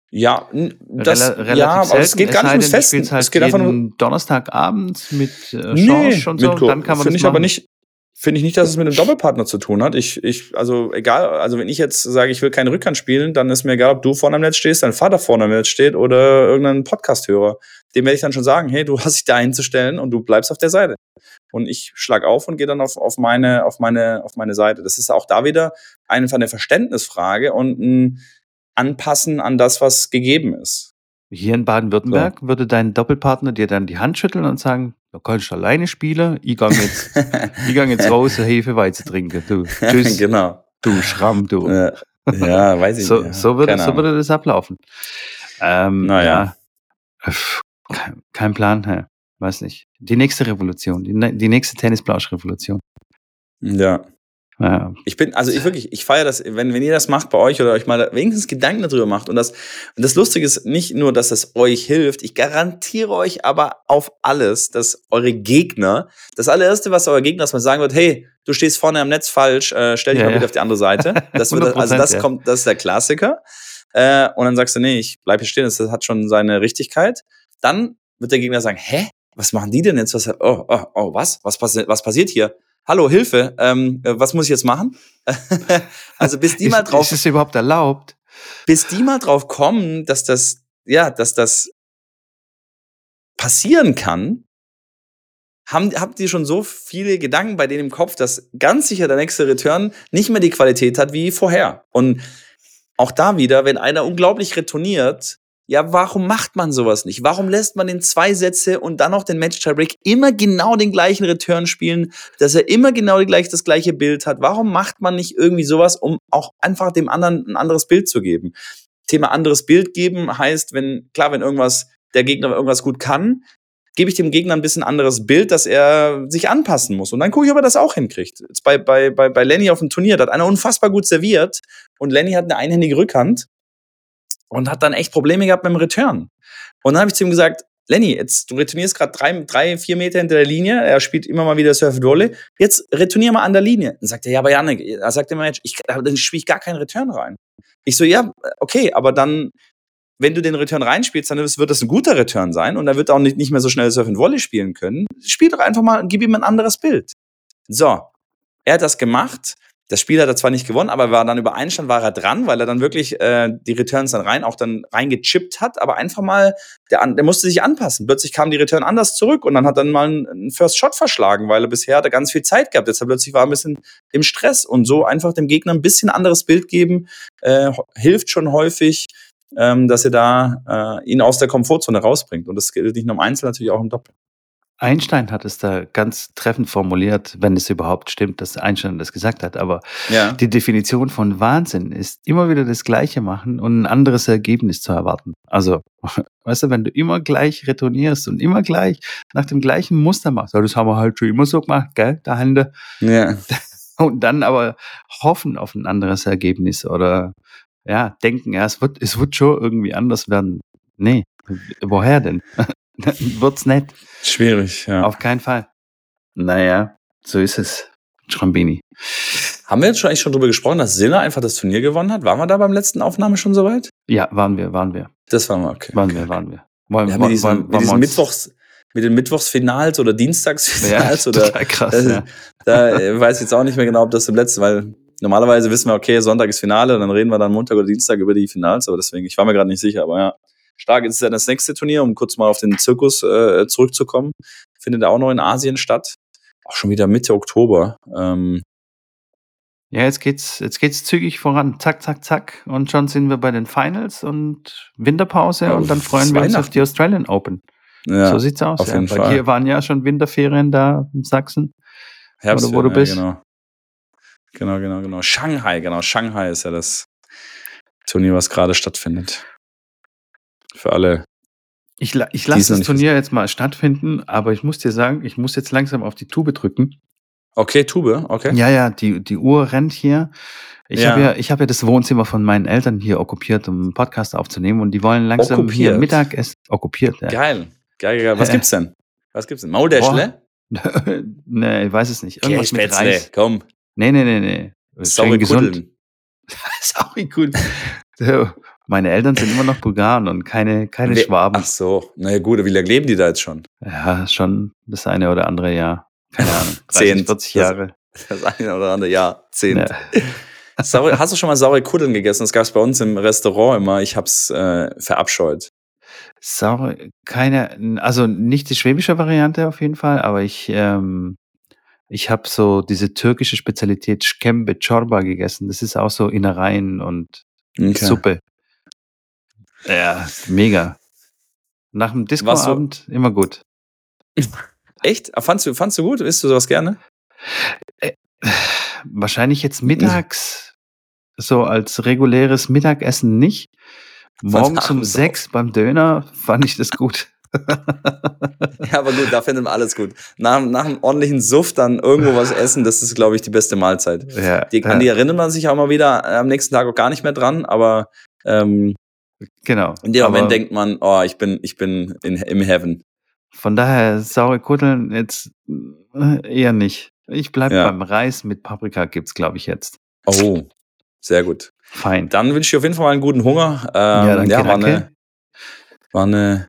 Ja, das, relativ ja, aber es geht gar nicht ums Festen. halt es geht einfach nur, Donnerstagabend mit äh, nee, und so. dann kann man finde das ich machen. aber nicht, finde ich nicht, dass es mit einem Doppelpartner zu tun hat. Ich, ich, also egal, also wenn ich jetzt sage, ich will keine Rückhand spielen, dann ist mir egal, ob du vorne am Netz stehst, dein Vater vorne am Netz steht oder irgendein Podcast-Hörer. Dem werde ich dann schon sagen, hey, du hast dich da hinzustellen und du bleibst auf der Seite. Und ich schlag auf und gehe dann auf, auf, meine, auf, meine, auf meine Seite. Das ist auch da wieder einfach eine Verständnisfrage und ein Anpassen an das, was gegeben ist. Hier in Baden-Württemberg würde dein Doppelpartner dir dann die Hand schütteln und sagen, du kannst alleine spielen, ich gang jetzt, ich gang jetzt raus, eine Hefeweizen trinken. Du, tschüss, genau. du Schramm, du. Ja, ja, weiß ich so, nicht. so, würde, so würde das ablaufen. Ähm, Naja. ja. Kein, kein Plan, hä? weiß nicht. Die nächste Revolution, die, die nächste Tennisplausch-Revolution. Ja. Ja. Ich bin, also ich wirklich, ich feiere das, wenn, wenn ihr das macht bei euch oder euch mal wenigstens Gedanken darüber macht. Und das, und das Lustige ist nicht nur, dass es euch hilft, ich garantiere euch aber auf alles, dass eure Gegner, das allererste, was euer Gegner erstmal sagen wird, hey, du stehst vorne am Netz falsch, äh, stell dich Ja, mal ja. bitte auf die andere Seite. Das wird, also 100%, das ja. kommt, das ist der Klassiker. Äh, und dann sagst du, nee, ich bleib hier stehen, das hat schon seine Richtigkeit. Dann wird der Gegner sagen, hä? Was machen die denn jetzt? Was, oh, oh, oh, was? Was, passi was passiert hier? Hallo, Hilfe, ähm, äh, was muss ich jetzt machen? also bis die mal drauf, ist es überhaupt erlaubt? bis die mal drauf kommen, dass das, ja, dass das passieren kann, haben, habt ihr schon so viele Gedanken bei denen im Kopf, dass ganz sicher der nächste Return nicht mehr die Qualität hat wie vorher. Und auch da wieder, wenn einer unglaublich retourniert, ja, warum macht man sowas nicht? Warum lässt man den zwei Sätze und dann noch den Match Tiebreak immer genau den gleichen Return spielen, dass er immer genau gleich das gleiche Bild hat? Warum macht man nicht irgendwie sowas, um auch einfach dem anderen ein anderes Bild zu geben? Thema anderes Bild geben heißt, wenn, klar, wenn irgendwas, der Gegner irgendwas gut kann, gebe ich dem Gegner ein bisschen anderes Bild, dass er sich anpassen muss. Und dann gucke ich, ob er das auch hinkriegt. Jetzt bei, bei, bei, bei Lenny auf dem Turnier, da hat einer unfassbar gut serviert und Lenny hat eine einhändige Rückhand und hat dann echt Probleme gehabt mit dem Return. Und dann habe ich zu ihm gesagt, Lenny, jetzt, du retournierst gerade drei, drei, vier Meter hinter der Linie, er spielt immer mal wieder Surf Volley, jetzt retournier mal an der Linie. Dann sagt er, ja, aber Janik, er sagt immer, ich, dann spiele ich gar keinen Return rein. Ich so, ja, okay, aber dann, wenn du den Return reinspielst, dann wird das ein guter Return sein und er wird auch nicht, nicht mehr so schnell Surf Volley spielen können. Spiel doch einfach mal, gib ihm ein anderes Bild. So, er hat das gemacht. Das Spiel hat er zwar nicht gewonnen, aber war dann über Einstand war er dran, weil er dann wirklich äh, die Returns dann rein, auch dann reingechippt hat, aber einfach mal, der, der musste sich anpassen. Plötzlich kam die Return anders zurück und dann hat dann mal einen- First Shot verschlagen, weil er bisher hat er ganz viel Zeit gehabt. Deshalb plötzlich war er ein bisschen im Stress und so einfach dem Gegner ein bisschen anderes Bild geben, äh, hilft schon häufig, ähm, dass er da äh, ihn aus der Komfortzone rausbringt. Und das gilt nicht nur im Einzel, natürlich auch im Doppel. Einstein hat es da ganz treffend formuliert, wenn es überhaupt stimmt, dass Einstein das gesagt hat. Aber Ja. die Definition von Wahnsinn ist, immer wieder das Gleiche machen und ein anderes Ergebnis zu erwarten. Also, weißt du, wenn du immer gleich retournierst und immer gleich nach dem gleichen Muster machst, das haben wir halt schon immer so gemacht, gell, da Hände, ja. und dann aber hoffen auf ein anderes Ergebnis oder ja, denken, ja, es wird, es wird schon irgendwie anders werden. Nee, woher denn? Wird's nicht. Schwierig, ja. Auf keinen Fall. Naja, so ist es. Schrambini. Haben wir jetzt schon eigentlich schon drüber gesprochen, dass Sinner einfach das Turnier gewonnen hat? Waren wir da beim letzten Aufnahme schon soweit? Ja, waren wir, waren wir, Das waren wir, okay. waren okay. wir, waren wir. Wollen, Ja, mit wollen- diesen, wollen- mit diesen wir Mittwochs, mit den Mittwochsfinals oder Ja, Dienstagsfinals oder total krass, das, ja. da äh, weiß ich jetzt auch nicht mehr genau, ob das im letzten, weil normalerweise wissen wir, okay, Sonntag ist Finale und dann reden wir dann Montag oder Dienstag über die Finals, aber deswegen, ich war mir gerade nicht sicher, aber ja. Stark ist ja das nächste Turnier, um kurz mal auf den Zirkus äh, zurückzukommen. Findet auch noch in Asien statt. Auch schon wieder Mitte Oktober. Ähm, Ja, jetzt geht's, jetzt geht's zügig voran. Zack, zack, zack. Und schon sind wir bei den Finals und Winterpause und dann freuen wir uns auf die Australian Open. ja, so sieht's aus. auf jeden ja. Fall. dir waren ja schon Winterferien da in Sachsen. Herbst, Oder wo du bist. Genau. genau, genau, genau. Shanghai, genau. Shanghai ist ja das Turnier, was gerade stattfindet. Für alle. Ich, la- ich lasse das Turnier jetzt mal stattfinden, aber ich muss dir sagen, ich muss jetzt langsam auf die Tube drücken. Okay, Tube, okay. Ja, ja, die, die Uhr rennt hier. Ich Ja. habe ja, ich habe ja das Wohnzimmer von meinen Eltern hier okkupiert, um einen Podcast aufzunehmen und die wollen langsam hier Okkupiert? Mittagessen okkupiert. Ja. Geil. Geil, geil. Was gibt's denn? Was gibt's denn? Mauldeschle? nee, ich weiß es nicht. Irgendwas mit Kässpätzle, Reis. komm. Nee, nee, nee, nee. Saure Schön gesund. Sorry, gut. Meine Eltern sind immer noch Bulgaren und keine, keine Wer- Schwaben. Ach so. Na ja, gut, wie lange leben die da jetzt schon? Ja, schon das eine oder andere Jahr. Keine Ahnung. 30, Zehn. 40 Das- Jahre. Das eine oder andere Jahr. Zehn. Ja. Saure, hast du schon mal saure Kuddeln gegessen? Das gab's bei uns im Restaurant immer. Ich hab's äh, verabscheut. Saure, keine, also nicht die schwäbische Variante auf jeden Fall, aber ich, ähm, ich habe so diese türkische Spezialität Schkembe Chorba gegessen. Das ist auch so Innereien und Okay. Suppe. Ja, mega. Nach dem Discoabend immer gut. Echt? Ah, Fandst du, fandst du gut? Isst du sowas gerne? Wahrscheinlich jetzt mittags, so als reguläres Mittagessen nicht. Morgens um sechs beim Döner fand ich das gut. ja, aber gut, da findet man alles gut. Nach, nach einem ordentlichen Suff dann irgendwo was essen, das ist, glaube ich, die beste Mahlzeit. Ja, die, an die erinnert man sich auch mal wieder äh, am nächsten Tag auch gar nicht mehr dran, aber ähm, genau. in dem Moment denkt man, oh, ich bin, ich bin in, im Heaven. Von daher, saure Kutteln jetzt äh, eher nicht. Ich bleibe ja. beim Reis mit Paprika, gibt's, glaube ich, jetzt. Oh, sehr gut. Fein. Dann wünsche ich dir auf jeden Fall mal einen guten Hunger. Ähm, ja, danke, ja, war, danke. Eine, war eine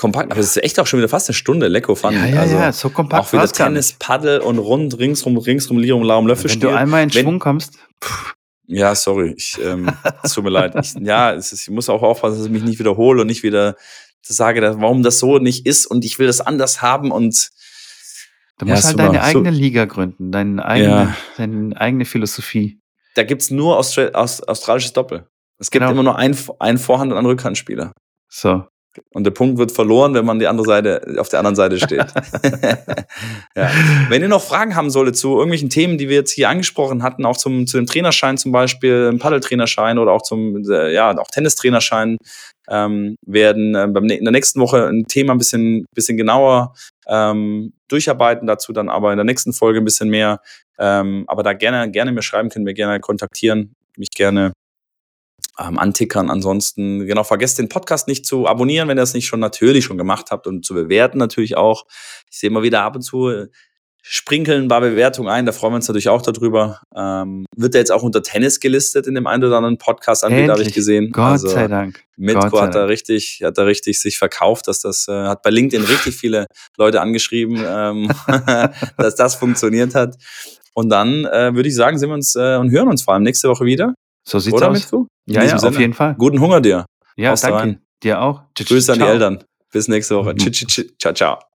kompakt, aber es ist echt auch schon wieder fast eine Stunde Lecko fun. Ja, ja, also ja, so kompakt auch wieder Tennis, Paddel und rund, ringsrum, ringsrum, Lirum, Laum, Löffel Wenn du einmal in Schwung kommst, Ja, sorry, ich, ähm, es tut mir leid. Ich, ja, es ist, ich muss auch aufpassen, dass ich mich nicht wiederhole und nicht wieder sage, dass, warum das so nicht ist und ich will das anders haben und du Ja, musst halt super. deine So- eigene Liga gründen, deine eigene, Ja. deine eigene Philosophie. da gibt's nur Austra aus, australisches Doppel. Es gibt Genau. immer nur einen, einen Vorhand- und einen Rückhandspieler. So. Und der Punkt wird verloren, wenn man die andere Seite, auf der anderen Seite steht. ja. Wenn ihr noch Fragen haben solltet zu irgendwelchen Themen, die wir jetzt hier angesprochen hatten, auch zum, zu dem Trainerschein zum Beispiel, einem Paddeltrainerschein oder auch zum, äh, ja, auch Tennistrainerschein, ähm, werden äh, beim, in der nächsten Woche ein Thema ein bisschen, bisschen genauer ähm, durcharbeiten, dazu dann aber in der nächsten Folge ein bisschen mehr. Ähm, aber da gerne, gerne mir schreiben, können wir gerne kontaktieren, mich gerne ähm, antickern. Ansonsten, genau, vergesst den Podcast nicht zu abonnieren, wenn ihr das nicht schon natürlich schon gemacht habt und zu bewerten natürlich auch. Ich sehe immer wieder ab und zu äh, sprinkeln ein paar Bewertungen ein, da freuen wir uns natürlich auch darüber. Ähm, wird er jetzt auch unter Tennis gelistet in dem einen oder anderen Podcast-Anbieter, habe ich gesehen. Gott Also, sei Dank. Mitko hat da richtig, hat da richtig sich verkauft, dass das, äh, hat bei LinkedIn richtig viele Leute angeschrieben, ähm, dass das funktioniert hat. Und dann äh, würde ich sagen, sehen wir uns äh, und hören uns vor allem nächste Woche wieder. So sieht's Oder, aus. In Ja, ja, auf jeden Fall. Guten Hunger dir. Ja, Haust da danke. rein. Dir auch. Grüße an die. Eltern. Bis nächste Woche. Mhm. Tsch, tsch, tsch. Ciao, ciao.